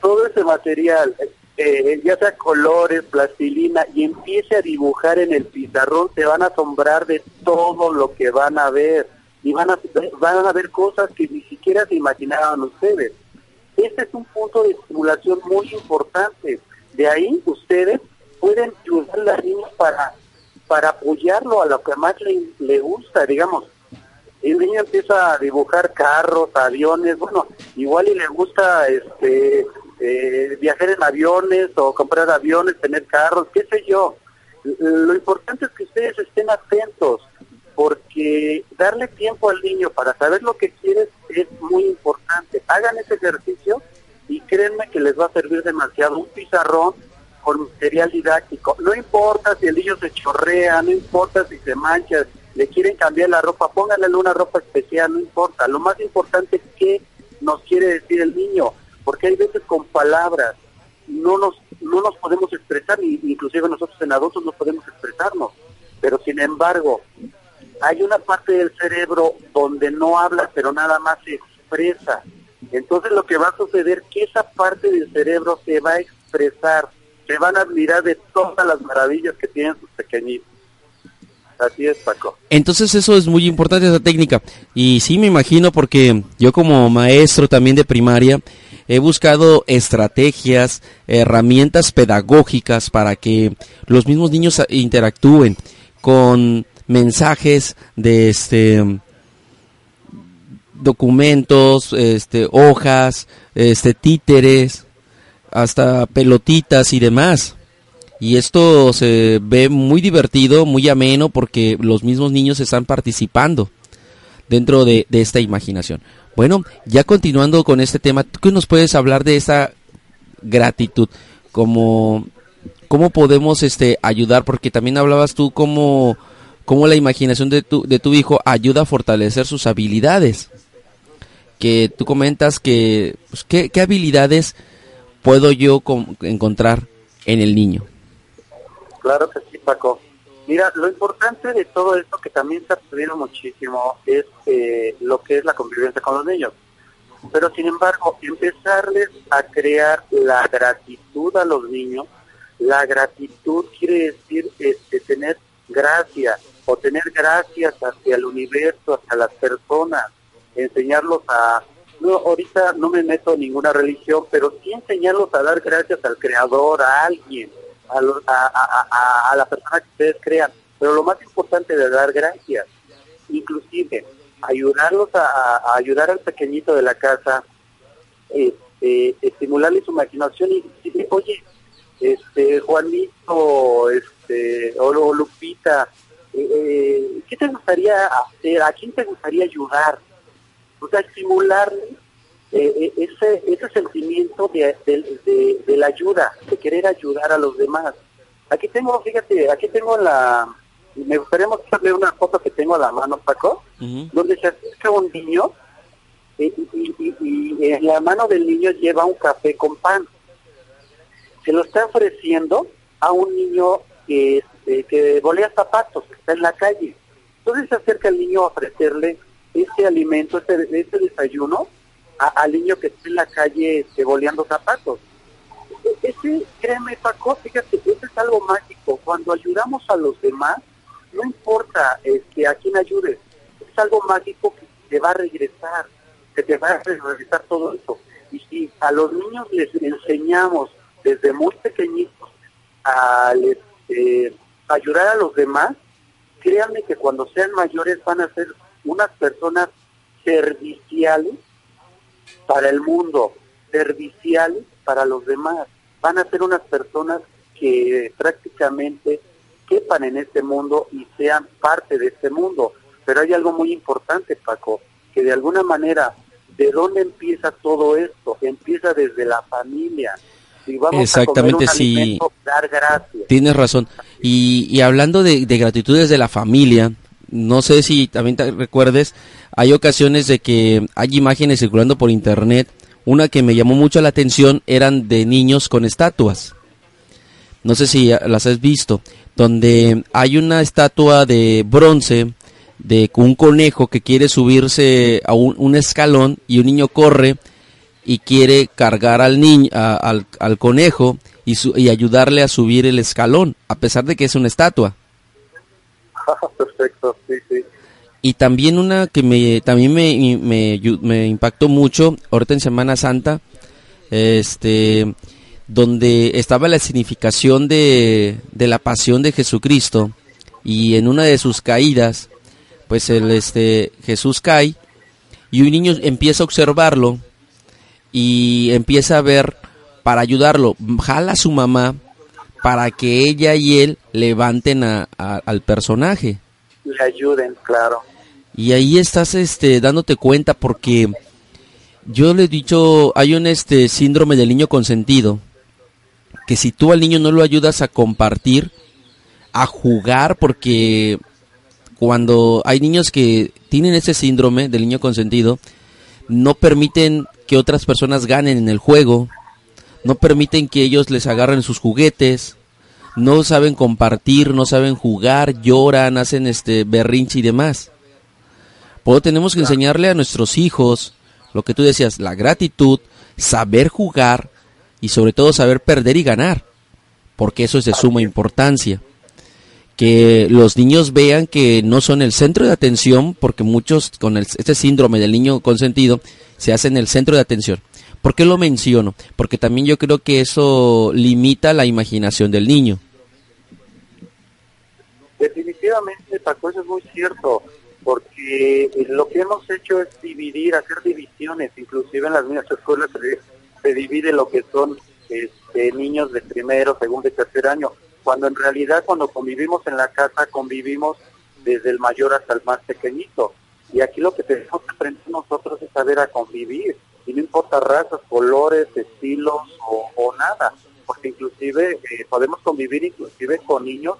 todo ese material, eh, ya sea colores, plastilina, y empiece a dibujar en el pizarrón, se van a asombrar de todo lo que van a ver. Y van a, van a ver cosas que ni siquiera se imaginaban ustedes. Este es un punto de estimulación muy importante. De ahí ustedes pueden ayudar a las niñas para, para apoyarlo a lo que más le, le gusta, digamos. El niño empieza a dibujar carros, aviones, bueno, igual y le gusta este eh, viajar en aviones o comprar aviones, tener carros, qué sé yo. Lo importante es que ustedes estén atentos, porque darle tiempo al niño para saber lo que quiere es muy importante. Hagan ese ejercicio y créanme que les va a servir demasiado. Un pizarrón con material didáctico. No importa si el niño se chorrea, no importa si se mancha, le quieren cambiar la ropa, pónganle una ropa especial, no importa. Lo más importante es qué nos quiere decir el niño porque hay veces con palabras no nos no nos podemos expresar, inclusive nosotros en adultos no podemos expresarnos, pero sin embargo hay una parte del cerebro donde no habla, pero nada más se expresa. Entonces lo que va a suceder que esa parte del cerebro se va a expresar, se van a admirar de todas las maravillas que tienen sus pequeñitos. Así es, Paco. Entonces eso es muy importante, esa técnica. Y sí me imagino porque yo como maestro también de primaria, he buscado estrategias, herramientas pedagógicas para que los mismos niños interactúen con mensajes de este documentos, este hojas, este títeres, hasta pelotitas y demás. Y esto se ve muy divertido, muy ameno porque los mismos niños están participando dentro de, de esta imaginación. Bueno, ya continuando con este tema, ¿tú qué nos puedes hablar de esa gratitud? Como, ¿Cómo podemos este, ayudar? Porque también hablabas tú cómo, cómo la imaginación de tu, de tu hijo ayuda a fortalecer sus habilidades. Que tú comentas que, pues, ¿qué, ¿qué, habilidades puedo yo encontrar en el niño? Claro que sí, Paco. Mira, lo importante de todo esto que también se ha perdido muchísimo es eh, lo que es la convivencia con los niños. Pero sin embargo, empezarles a crear la gratitud a los niños, la gratitud quiere decir este, tener gracia o tener gracias hacia el universo, hacia las personas, enseñarlos a, no, ahorita no me meto en ninguna religión, pero sí enseñarlos a dar gracias al creador, a alguien, a, la persona que ustedes crean. Pero lo más importante de dar gracias, inclusive ayudarlos a, ayudar al pequeñito de la casa, este, estimularle su imaginación y decirle, oye, este, Juanito, este, o, Lupita, eh, eh, ¿qué te gustaría hacer? ¿A quién te gustaría ayudar? O sea, estimularle eh, eh, ese, ese sentimiento de, de, la ayuda, de querer ayudar a los demás. Aquí tengo, fíjate, aquí tengo la, me gustaría mostrarle una foto que tengo a la mano, Paco, donde se acerca un niño y, y, en la mano del niño lleva un café con pan. Se lo está ofreciendo a un niño que, este, que volea zapatos, que está en la calle. Entonces se acerca el niño a ofrecerle ese alimento, ese, ese desayuno, al niño que está en la calle este, boleando zapatos. E-, ese, créeme Paco, fíjate, eso es algo mágico. Cuando ayudamos a los demás, no importa este, a quién ayudes, es algo mágico que te va a regresar, que te va a regresar todo eso. Y si a los niños les enseñamos desde muy pequeñitos a este, ayudar a los demás, créanme que cuando sean mayores van a ser unas personas serviciales para el mundo, serviciales para los demás. Van a ser unas personas que prácticamente quepan en este mundo y sean parte de este mundo. Pero hay algo muy importante, Paco, que de alguna manera, ¿de dónde empieza todo esto? Empieza desde la familia. Si vamos Exactamente, a comer un sí. alimento, dar gracias. Tienes razón. Y, y hablando de, de gratitudes de la familia, no sé si también te recuerdes, hay ocasiones de que hay imágenes circulando por internet. Una que me llamó mucho la atención eran de niños con estatuas. No sé si las has visto, donde hay una estatua de bronce de un conejo que quiere subirse a un, escalón y un niño corre y quiere cargar al niño al conejo y, su- y ayudarle a subir el escalón a pesar de que es una estatua Perfecto, sí, sí. Y también una que me también me, me, impactó mucho ahorita en Semana Santa este donde estaba la significación de, de la pasión de Jesucristo y en una de sus caídas pues el este Jesús cae y un niño empieza a observarlo y empieza a ver para ayudarlo jala a su mamá para que ella y él levanten a- a- al personaje Le ayuden, claro. Y ahí estás este dándote cuenta porque yo le he dicho, hay un este síndrome del niño consentido que si tú al niño no lo ayudas a compartir, a jugar porque cuando hay niños que tienen ese síndrome del niño consentido, no permiten que otras personas ganen en el juego, no permiten que ellos les agarren sus juguetes, no saben compartir, no saben jugar, lloran, hacen este berrinche y demás. Por eso tenemos que enseñarle a nuestros hijos lo que tú decías, la gratitud, saber jugar y sobre todo saber perder y ganar, porque eso es de suma importancia. Que los niños vean que no son el centro de atención, porque muchos con el- este síndrome del niño consentido se hacen el centro de atención. ¿Por qué lo menciono? Porque también yo creo que eso limita la imaginación del niño. Definitivamente, Paco, eso es muy cierto, porque eh, lo que hemos hecho es dividir, hacer divisiones, inclusive en las mismas escuelas se, divide lo que son este, niños de primero, segundo y tercer año, cuando en realidad cuando convivimos en la casa convivimos desde el mayor hasta el más pequeñito. Y aquí lo que tenemos que aprender nosotros es saber a convivir, y no importa razas, colores, estilos o, o nada, porque inclusive eh, podemos convivir inclusive con niños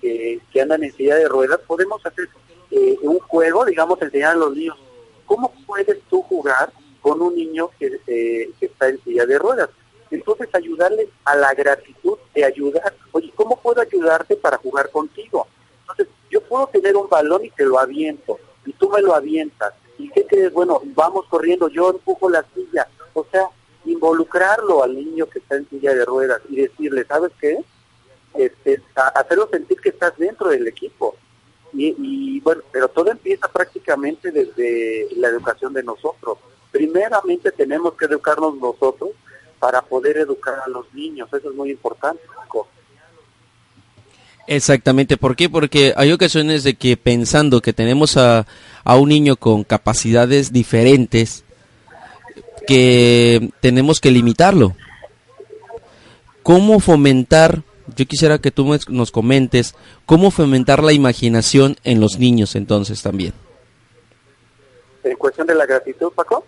que, que andan en silla de ruedas, podemos hacer eh, un juego, digamos, enseñar a los niños, ¿cómo puedes tú jugar con un niño que, eh, que está en silla de ruedas? Entonces ayudarles a la gratitud de ayudar. Oye, ¿cómo puedo ayudarte para jugar contigo? Entonces, yo puedo tener un balón y te lo aviento, y tú me lo avientas. ¿Y qué crees? Bueno, vamos corriendo, yo empujo la silla. O sea, involucrarlo al niño que está en silla de ruedas y decirle, ¿sabes qué? Este, hacerlo sentir que estás dentro del equipo. Y, y bueno, pero todo empieza prácticamente desde la educación de nosotros. Primeramente tenemos que educarnos nosotros para poder educar a los niños. Eso es muy importante. Exactamente, ¿por qué? Porque hay ocasiones de que pensando que tenemos a, a un niño con capacidades diferentes, que tenemos que limitarlo. ¿Cómo fomentar? Yo quisiera que tú nos comentes cómo fomentar la imaginación en los niños entonces también. En cuestión de la gratitud, Paco.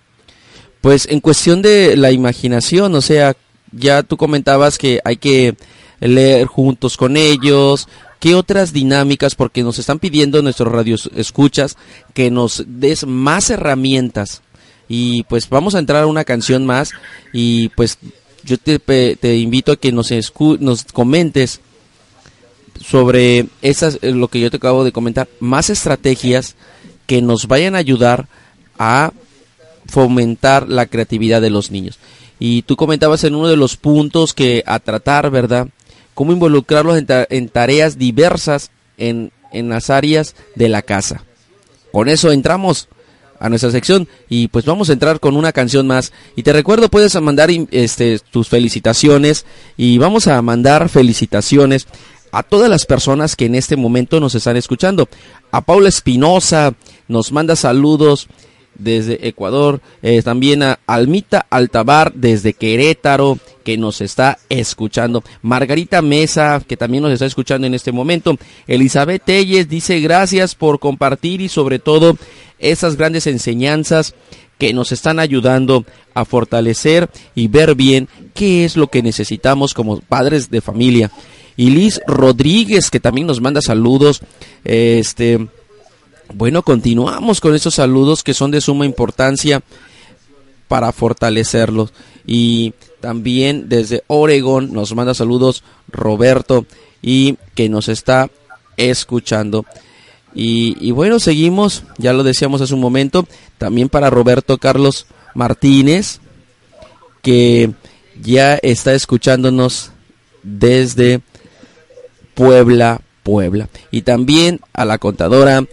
Pues en cuestión de la imaginación, o sea, ya tú comentabas que hay que leer juntos con ellos, ¿qué otras dinámicas? Porque nos están pidiendo nuestros radios escuchas que nos des más herramientas. Y pues vamos a entrar a una canción más y pues yo te, te invito a que nos, escu- nos comentes sobre esas, eh, lo que yo te acabo de comentar, más estrategias que nos vayan a ayudar a fomentar la creatividad de los niños. Y tú comentabas en uno de los puntos que a tratar, ¿verdad? Cómo involucrarlos en, ta- en tareas diversas en en las áreas de la casa. Con eso entramos a nuestra sección. Y pues vamos a entrar con una canción más. Y te recuerdo puedes mandar este tus felicitaciones. Y vamos a mandar felicitaciones a todas las personas que en este momento nos están escuchando. A Paula Espinosa nos manda saludos desde Ecuador, eh, también a Almita Altabar desde Querétaro que nos está escuchando, Margarita Mesa que también nos está escuchando en este momento, Elizabeth Telles dice gracias por compartir y sobre todo esas grandes enseñanzas que nos están ayudando a fortalecer y ver bien qué es lo que necesitamos como padres de familia. Y Liz Rodríguez, que también nos manda saludos, este, bueno, continuamos con esos saludos que son de suma importancia para fortalecerlos. Y también desde Oregón nos manda saludos Roberto y que nos está escuchando. Y, y, bueno, seguimos, ya lo decíamos hace un momento, también para Roberto Carlos Martínez, que ya está escuchándonos desde Puebla, Puebla. Y también a la contadora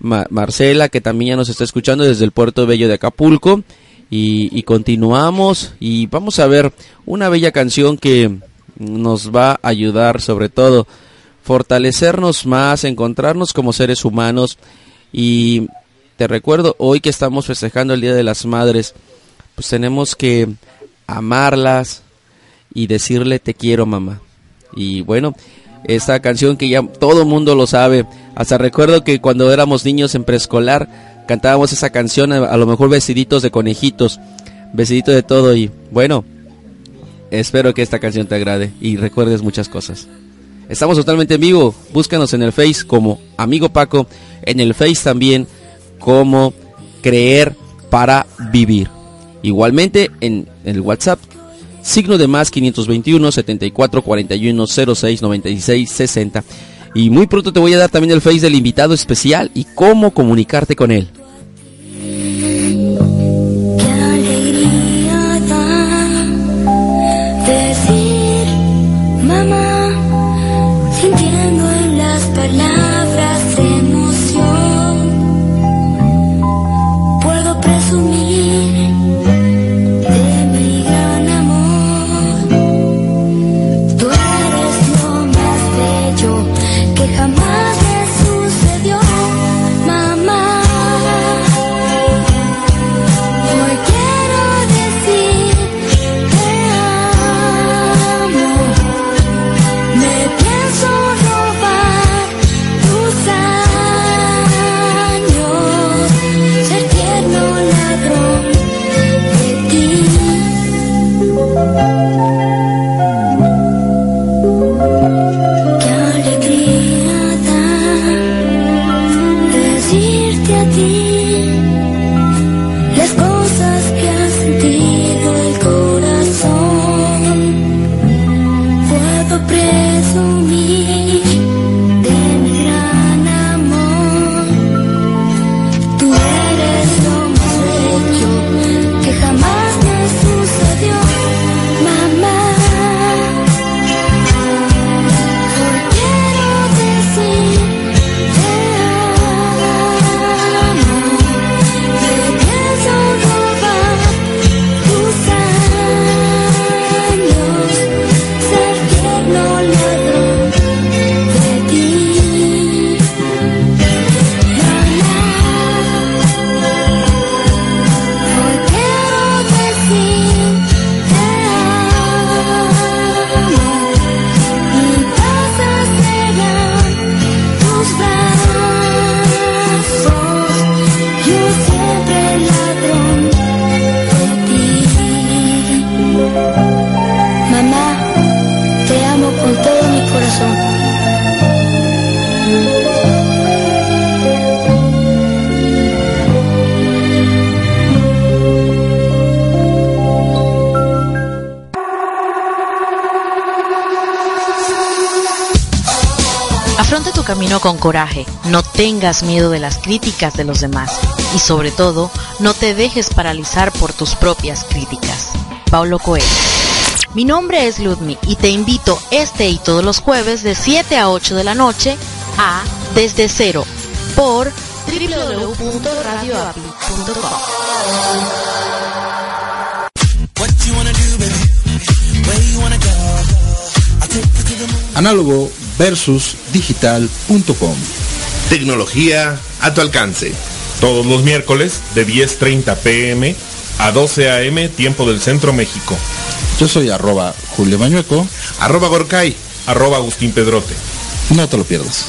Marcela, que también ya nos está escuchando desde el puerto bello de Acapulco. Y, continuamos y vamos a ver una bella canción que nos va a ayudar sobre todo fortalecernos más, encontrarnos como seres humanos y te recuerdo hoy que estamos festejando el Día de las Madres, pues tenemos que amarlas y decirle te quiero mamá. Y bueno, esta canción que ya todo mundo lo sabe. Hasta recuerdo que cuando éramos niños en preescolar cantábamos esa canción, a, lo mejor vestiditos de conejitos, vestiditos de todo y bueno, espero que esta canción te agrade y recuerdes muchas cosas. Estamos totalmente en vivo, búscanos en el Face como Amigo Paco, en el Face también como Creer para Vivir. Igualmente en el WhatsApp signo de más 521 74 41 06 96 60. Y muy pronto te voy a dar también el face del invitado especial y cómo comunicarte con él. Tengas miedo de las críticas de los demás y sobre todo, no te dejes paralizar por tus propias críticas. Paulo Coelho. Mi nombre es Ludmi y te invito este y todos los jueves de 7 a 8 de la noche a desde cero por www.radioapi.com. Análogo versus digital.com. Tecnología a tu alcance. Todos los miércoles de 10.30 pm a 12 am tiempo del Centro México. Yo soy arroba Julio Mañueco. Arroba Gorkay. Arroba Agustín Pedrote. No te lo pierdas.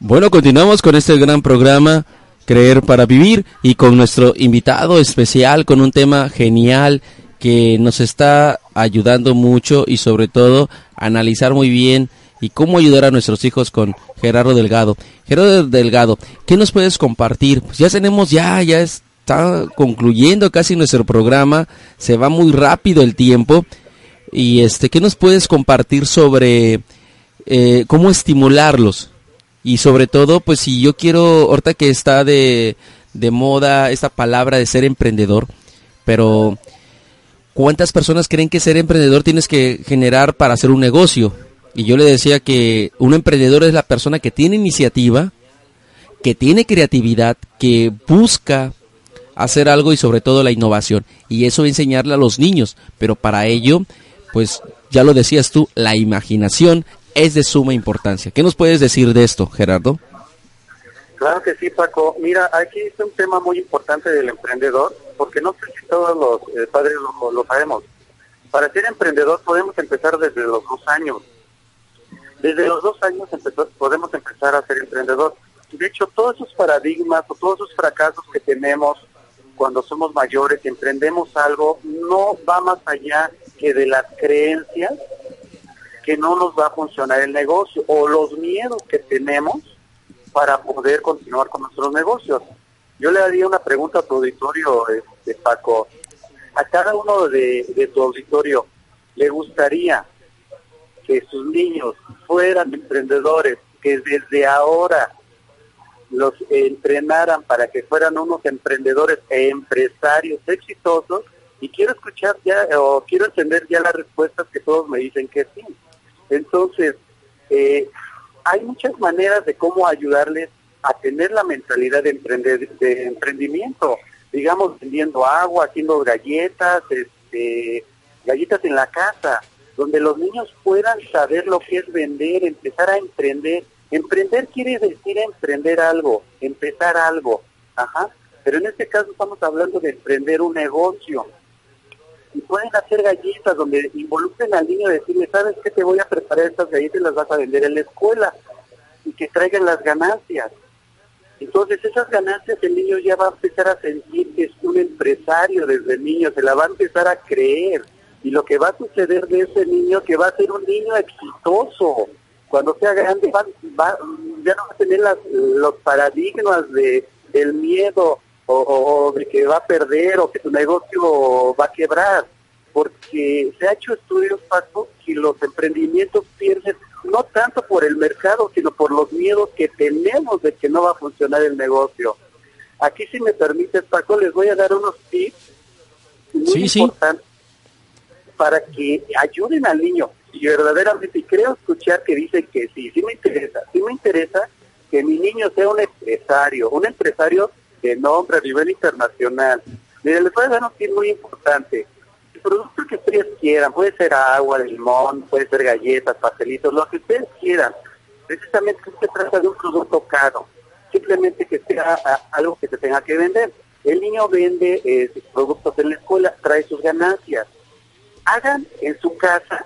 Bueno, continuamos con este gran programa Creer para Vivir y con nuestro invitado especial con un tema genial que nos está ayudando mucho y sobre todo analizar muy bien y cómo ayudar a nuestros hijos con Gerardo Delgado. Gerardo Delgado, ¿qué nos puedes compartir? Pues ya tenemos, ya, ya está concluyendo casi nuestro programa, se va muy rápido el tiempo. Y este, ¿qué nos puedes compartir sobre eh, cómo estimularlos? Y sobre todo, pues si yo quiero, ahorita que está de, de moda esta palabra de ser emprendedor, pero ¿cuántas personas creen que ser emprendedor tienes que generar para hacer un negocio? Y yo le decía que un emprendedor es la persona que tiene iniciativa, que tiene creatividad, que busca hacer algo y sobre todo la innovación. Y eso enseñarle a los niños. Pero para ello, pues ya lo decías tú, la imaginación es de suma importancia. ¿Qué nos puedes decir de esto, Gerardo? Claro que sí, Paco. Mira, aquí es un tema muy importante del emprendedor, porque no sé si todos los eh, padres lo, sabemos. Para ser emprendedor podemos empezar desde los dos años. Desde los dos años podemos empezar a ser emprendedor. De hecho, todos esos paradigmas o todos esos fracasos que tenemos cuando somos mayores y emprendemos algo, no va más allá que de las creencias que no nos va a funcionar el negocio o los miedos que tenemos para poder continuar con nuestros negocios. Yo le haría una pregunta a tu auditorio, este, Paco. A cada uno de, de tu auditorio, ¿le gustaría que sus niños fueran emprendedores, que desde ahora los entrenaran para que fueran unos emprendedores e empresarios exitosos y quiero escuchar ya o quiero entender ya las respuestas que todos me dicen que sí. Entonces, eh, hay muchas maneras de cómo ayudarles a tener la mentalidad de, emprender, de emprendimiento, digamos vendiendo agua, haciendo galletas, este, galletas en la casa, donde los niños puedan saber lo que es vender, empezar a emprender. Emprender quiere decir emprender algo, empezar algo, ajá. Pero en este caso estamos hablando de emprender un negocio. Y pueden hacer galletas donde involucren al niño y decirle, ¿sabes qué? Te voy a preparar estas galletas y las vas a vender en la escuela. Y que traigan las ganancias. Entonces esas ganancias el niño ya va a empezar a sentir que es un empresario desde niño, se la va a empezar a creer y lo que va a suceder de ese niño que va a ser un niño exitoso cuando sea grande va, ya no va a tener los paradigmas de del miedo o, de que va a perder o que su negocio va a quebrar porque se ha hecho estudios Paco que los emprendimientos pierden no tanto por el mercado sino por los miedos que tenemos de que no va a funcionar el negocio aquí si me permites Paco les voy a dar unos tips muy Sí, importantes para que ayuden al niño. Y verdaderamente creo escuchar que dicen que sí, sí me interesa, sí me interesa que mi niño sea un empresario, un empresario de nombre a nivel internacional. Miren, les voy a dar un tip muy importante. El producto que ustedes quieran, puede ser agua, limón, puede ser galletas, pastelitos, lo que ustedes quieran. Precisamente se trata de un producto caro, simplemente que sea algo que se tenga que vender. El niño vende eh, sus productos en la escuela, trae sus ganancias hagan en su casa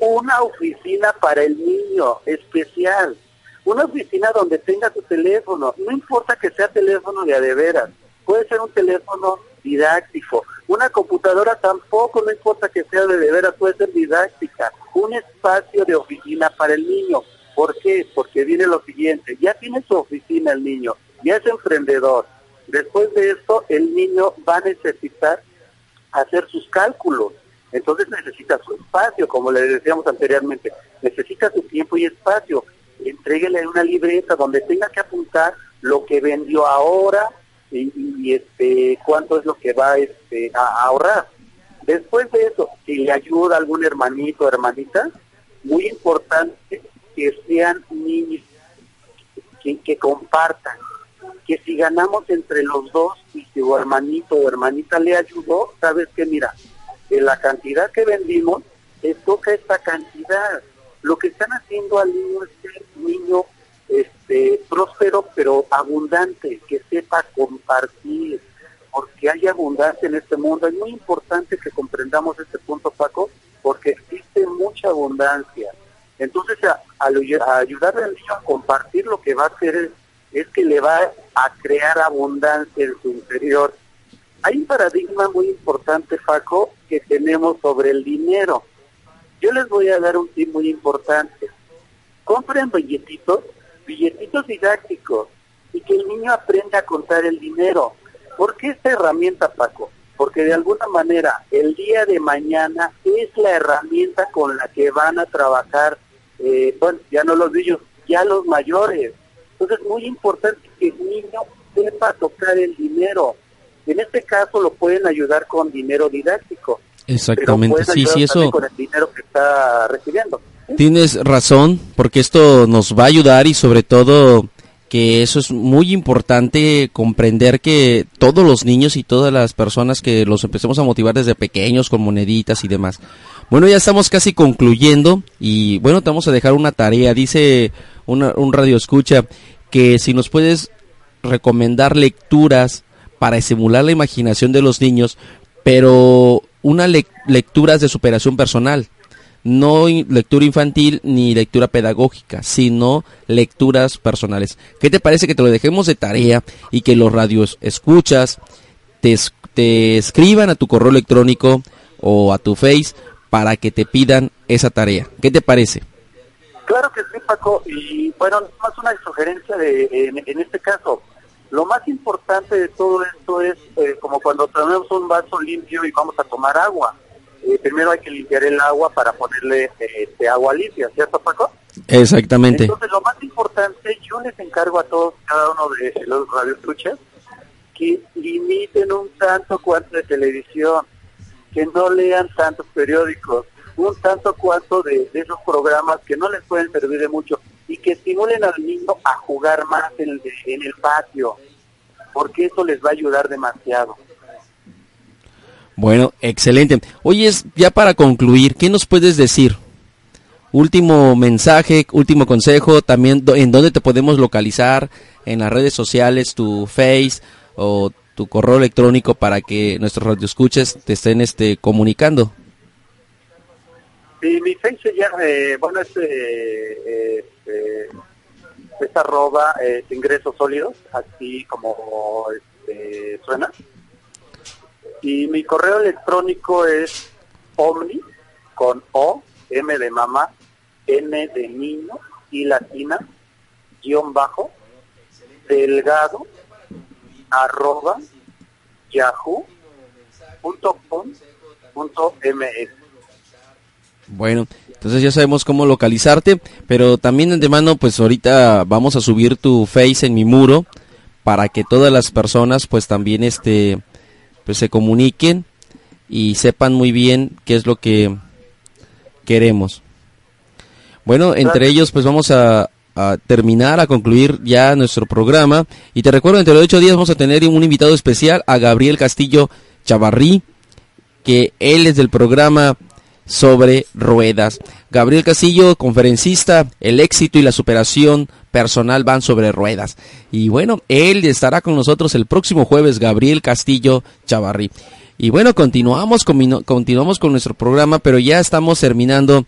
una oficina para el niño especial, una oficina donde tenga su teléfono, no importa que sea teléfono de a de veras, puede ser un teléfono didáctico, una computadora tampoco, no importa que sea de de veras, puede ser didáctica, un espacio de oficina para el niño. ¿Por qué? Porque viene lo siguiente, ya tiene su oficina el niño, ya es emprendedor. Después de esto, el niño va a necesitar hacer sus cálculos. Entonces necesita su espacio, como le decíamos anteriormente, necesita su tiempo y espacio. Entréguele una libreta donde tenga que apuntar lo que vendió ahora y, este cuánto es lo que va este, a ahorrar. Después de eso, si le ayuda algún hermanito o hermanita, muy importante que sean niños que, compartan, que si ganamos entre los dos y si su hermanito o hermanita le ayudó, sabes que mira, de la cantidad que vendimos, le toca esta cantidad. Lo que están haciendo al niño es ser un niño este, próspero pero abundante, que sepa compartir, porque hay abundancia en este mundo. Es muy importante que comprendamos este punto, Paco, porque existe mucha abundancia. Entonces, al ayudarle al niño a compartir, lo que va a hacer es, es que le va a crear abundancia en su interior. Hay un paradigma muy importante, Paco, que tenemos sobre el dinero. Yo les voy a dar un tip muy importante. Compren billetitos, billetitos didácticos, y que el niño aprenda a contar el dinero. ¿Por qué esta herramienta, Paco? Porque de alguna manera el día de mañana es la herramienta con la que van a trabajar, eh, bueno, ya no los niños, ya los mayores. Entonces es muy importante que el niño sepa tocar el dinero. En este caso lo pueden ayudar con dinero didáctico. Exactamente, sí, sí, eso. Con el dinero que está recibiendo. Tienes razón, porque esto nos va a ayudar y sobre todo que eso es muy importante comprender que todos los niños y todas las personas que los empecemos a motivar desde pequeños con moneditas y demás. Bueno, ya estamos casi concluyendo y bueno, te vamos a dejar una tarea. Dice un radio escucha que si nos puedes recomendar lecturas para estimular la imaginación de los niños, pero una lecturas de superación personal no lectura infantil ni lectura pedagógica, sino lecturas personales. ¿Qué te parece que te lo dejemos de tarea y que los radios escuchas te, te escriban a tu correo electrónico o a tu face para que te pidan esa tarea? ¿Qué te parece? Claro que sí, Paco, y bueno, más una sugerencia de, en, este caso, lo más importante de todo esto es eh, como cuando tenemos un vaso limpio y vamos a tomar agua eh, primero hay que limpiar el agua para ponerle este, agua limpia, ¿cierto Paco? Exactamente. Entonces lo más importante, yo les encargo a todos, cada uno de los radioescuchas, que limiten un tanto cuanto de televisión, que no lean tantos periódicos, un tanto cuanto de, esos programas que no les pueden servir de mucho y que estimulen al niño a jugar más en el patio, porque eso les va a ayudar demasiado. Bueno, excelente. Oye, ya para concluir, ¿qué nos puedes decir? Último mensaje, último consejo, también en dónde te podemos localizar, en las redes sociales, tu Face o tu correo electrónico para que nuestros radioescuches te estén este, comunicando. Sí, mi Face ya, eh, bueno, es, eh, eh, es arroba ingresos sólidos, así como este, suena. Y mi correo electrónico es omni, con O, M de mamá, N de niño y latina, guion bajo, delgado, arroba, yahoo.com.ms. Bueno, entonces ya sabemos cómo localizarte, pero también de mano, pues ahorita vamos a subir tu face en mi muro para que todas las personas pues también este pues se comuniquen y sepan muy bien qué es lo que queremos. Bueno, entre ellos pues vamos a, terminar, a concluir ya nuestro programa. Y te recuerdo, entre los ocho días vamos a tener un invitado especial a Gabriel Castillo Chavarrí, que él es del programa sobre ruedas. Gabriel Castillo, conferencista, el éxito y la superación personal van sobre ruedas. Y bueno, él estará con nosotros el próximo jueves, Gabriel Castillo Chavarri. Y bueno, continuamos con, continuamos con nuestro programa, pero ya estamos terminando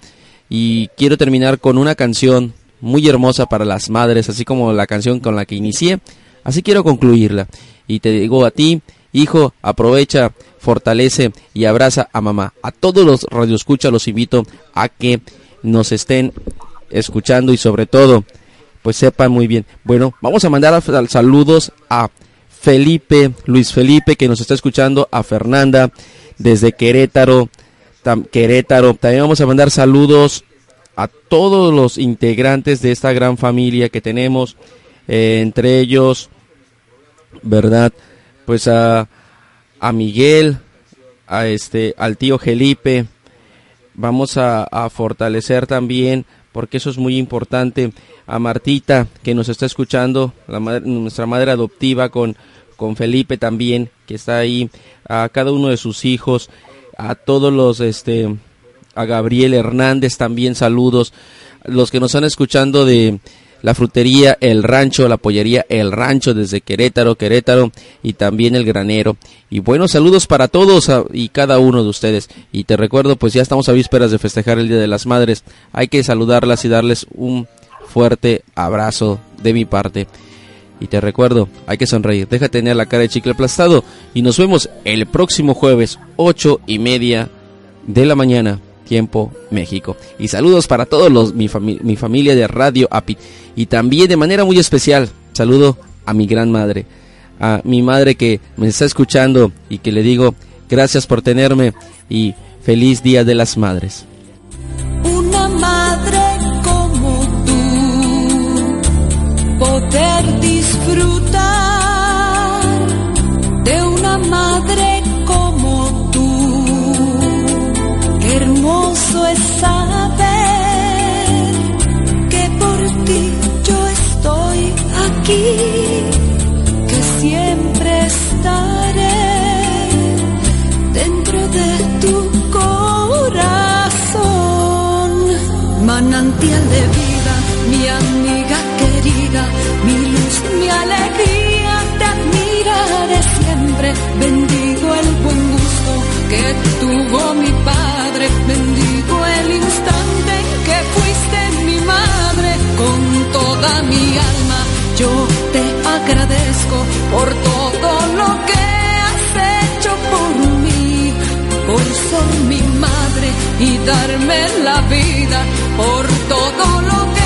y quiero terminar con una canción muy hermosa para las madres, así como la canción con la que inicié. Así quiero concluirla. Y te digo a ti, hijo, aprovecha, fortalece y abraza a mamá. A todos los radioescuchas los invito a que nos estén escuchando y sobre todo pues sepan muy bien. Bueno, vamos a mandar saludos a Felipe, Luis Felipe, que nos está escuchando, a Fernanda desde Querétaro, Querétaro. También vamos a mandar saludos a todos los integrantes de esta gran familia que tenemos, eh, entre ellos, ¿verdad? Pues a, a Miguel, a este, al tío Felipe. Vamos a, fortalecer también, porque eso es muy importante, a Martita, que nos está escuchando, la madre- nuestra madre adoptiva con, con Felipe también, que está ahí, a cada uno de sus hijos, a todos los, este, a Gabriel Hernández también saludos, los que nos están escuchando de la frutería El Rancho, la pollería El Rancho desde Querétaro, Querétaro y también el granero. Y buenos saludos para todos a- y cada uno de ustedes. Y te recuerdo, pues ya estamos a vísperas de festejar el Día de las Madres. Hay que saludarlas y darles un fuerte abrazo de mi parte. Y te recuerdo, hay que sonreír, deja tener la cara de chicle aplastado y nos vemos el próximo jueves, ocho y media de la mañana, tiempo México. Y saludos para todos los mi, fami- mi familia de Radio API. Y también de manera muy especial, saludo a mi gran madre, a mi madre que me está escuchando y que le digo gracias por tenerme y feliz Día de las Madres. una madre como tú, poder disfrutar saber que por ti yo estoy aquí, que siempre estaré dentro de tu corazón. Manantial de vida, mi amiga querida, mi luz, mi alegría, te admiraré siempre. Bendigo el buen gusto que tuvo mi padre, agradezco por todo lo que has hecho por mí. Por ser mi madre y darme la vida por todo lo que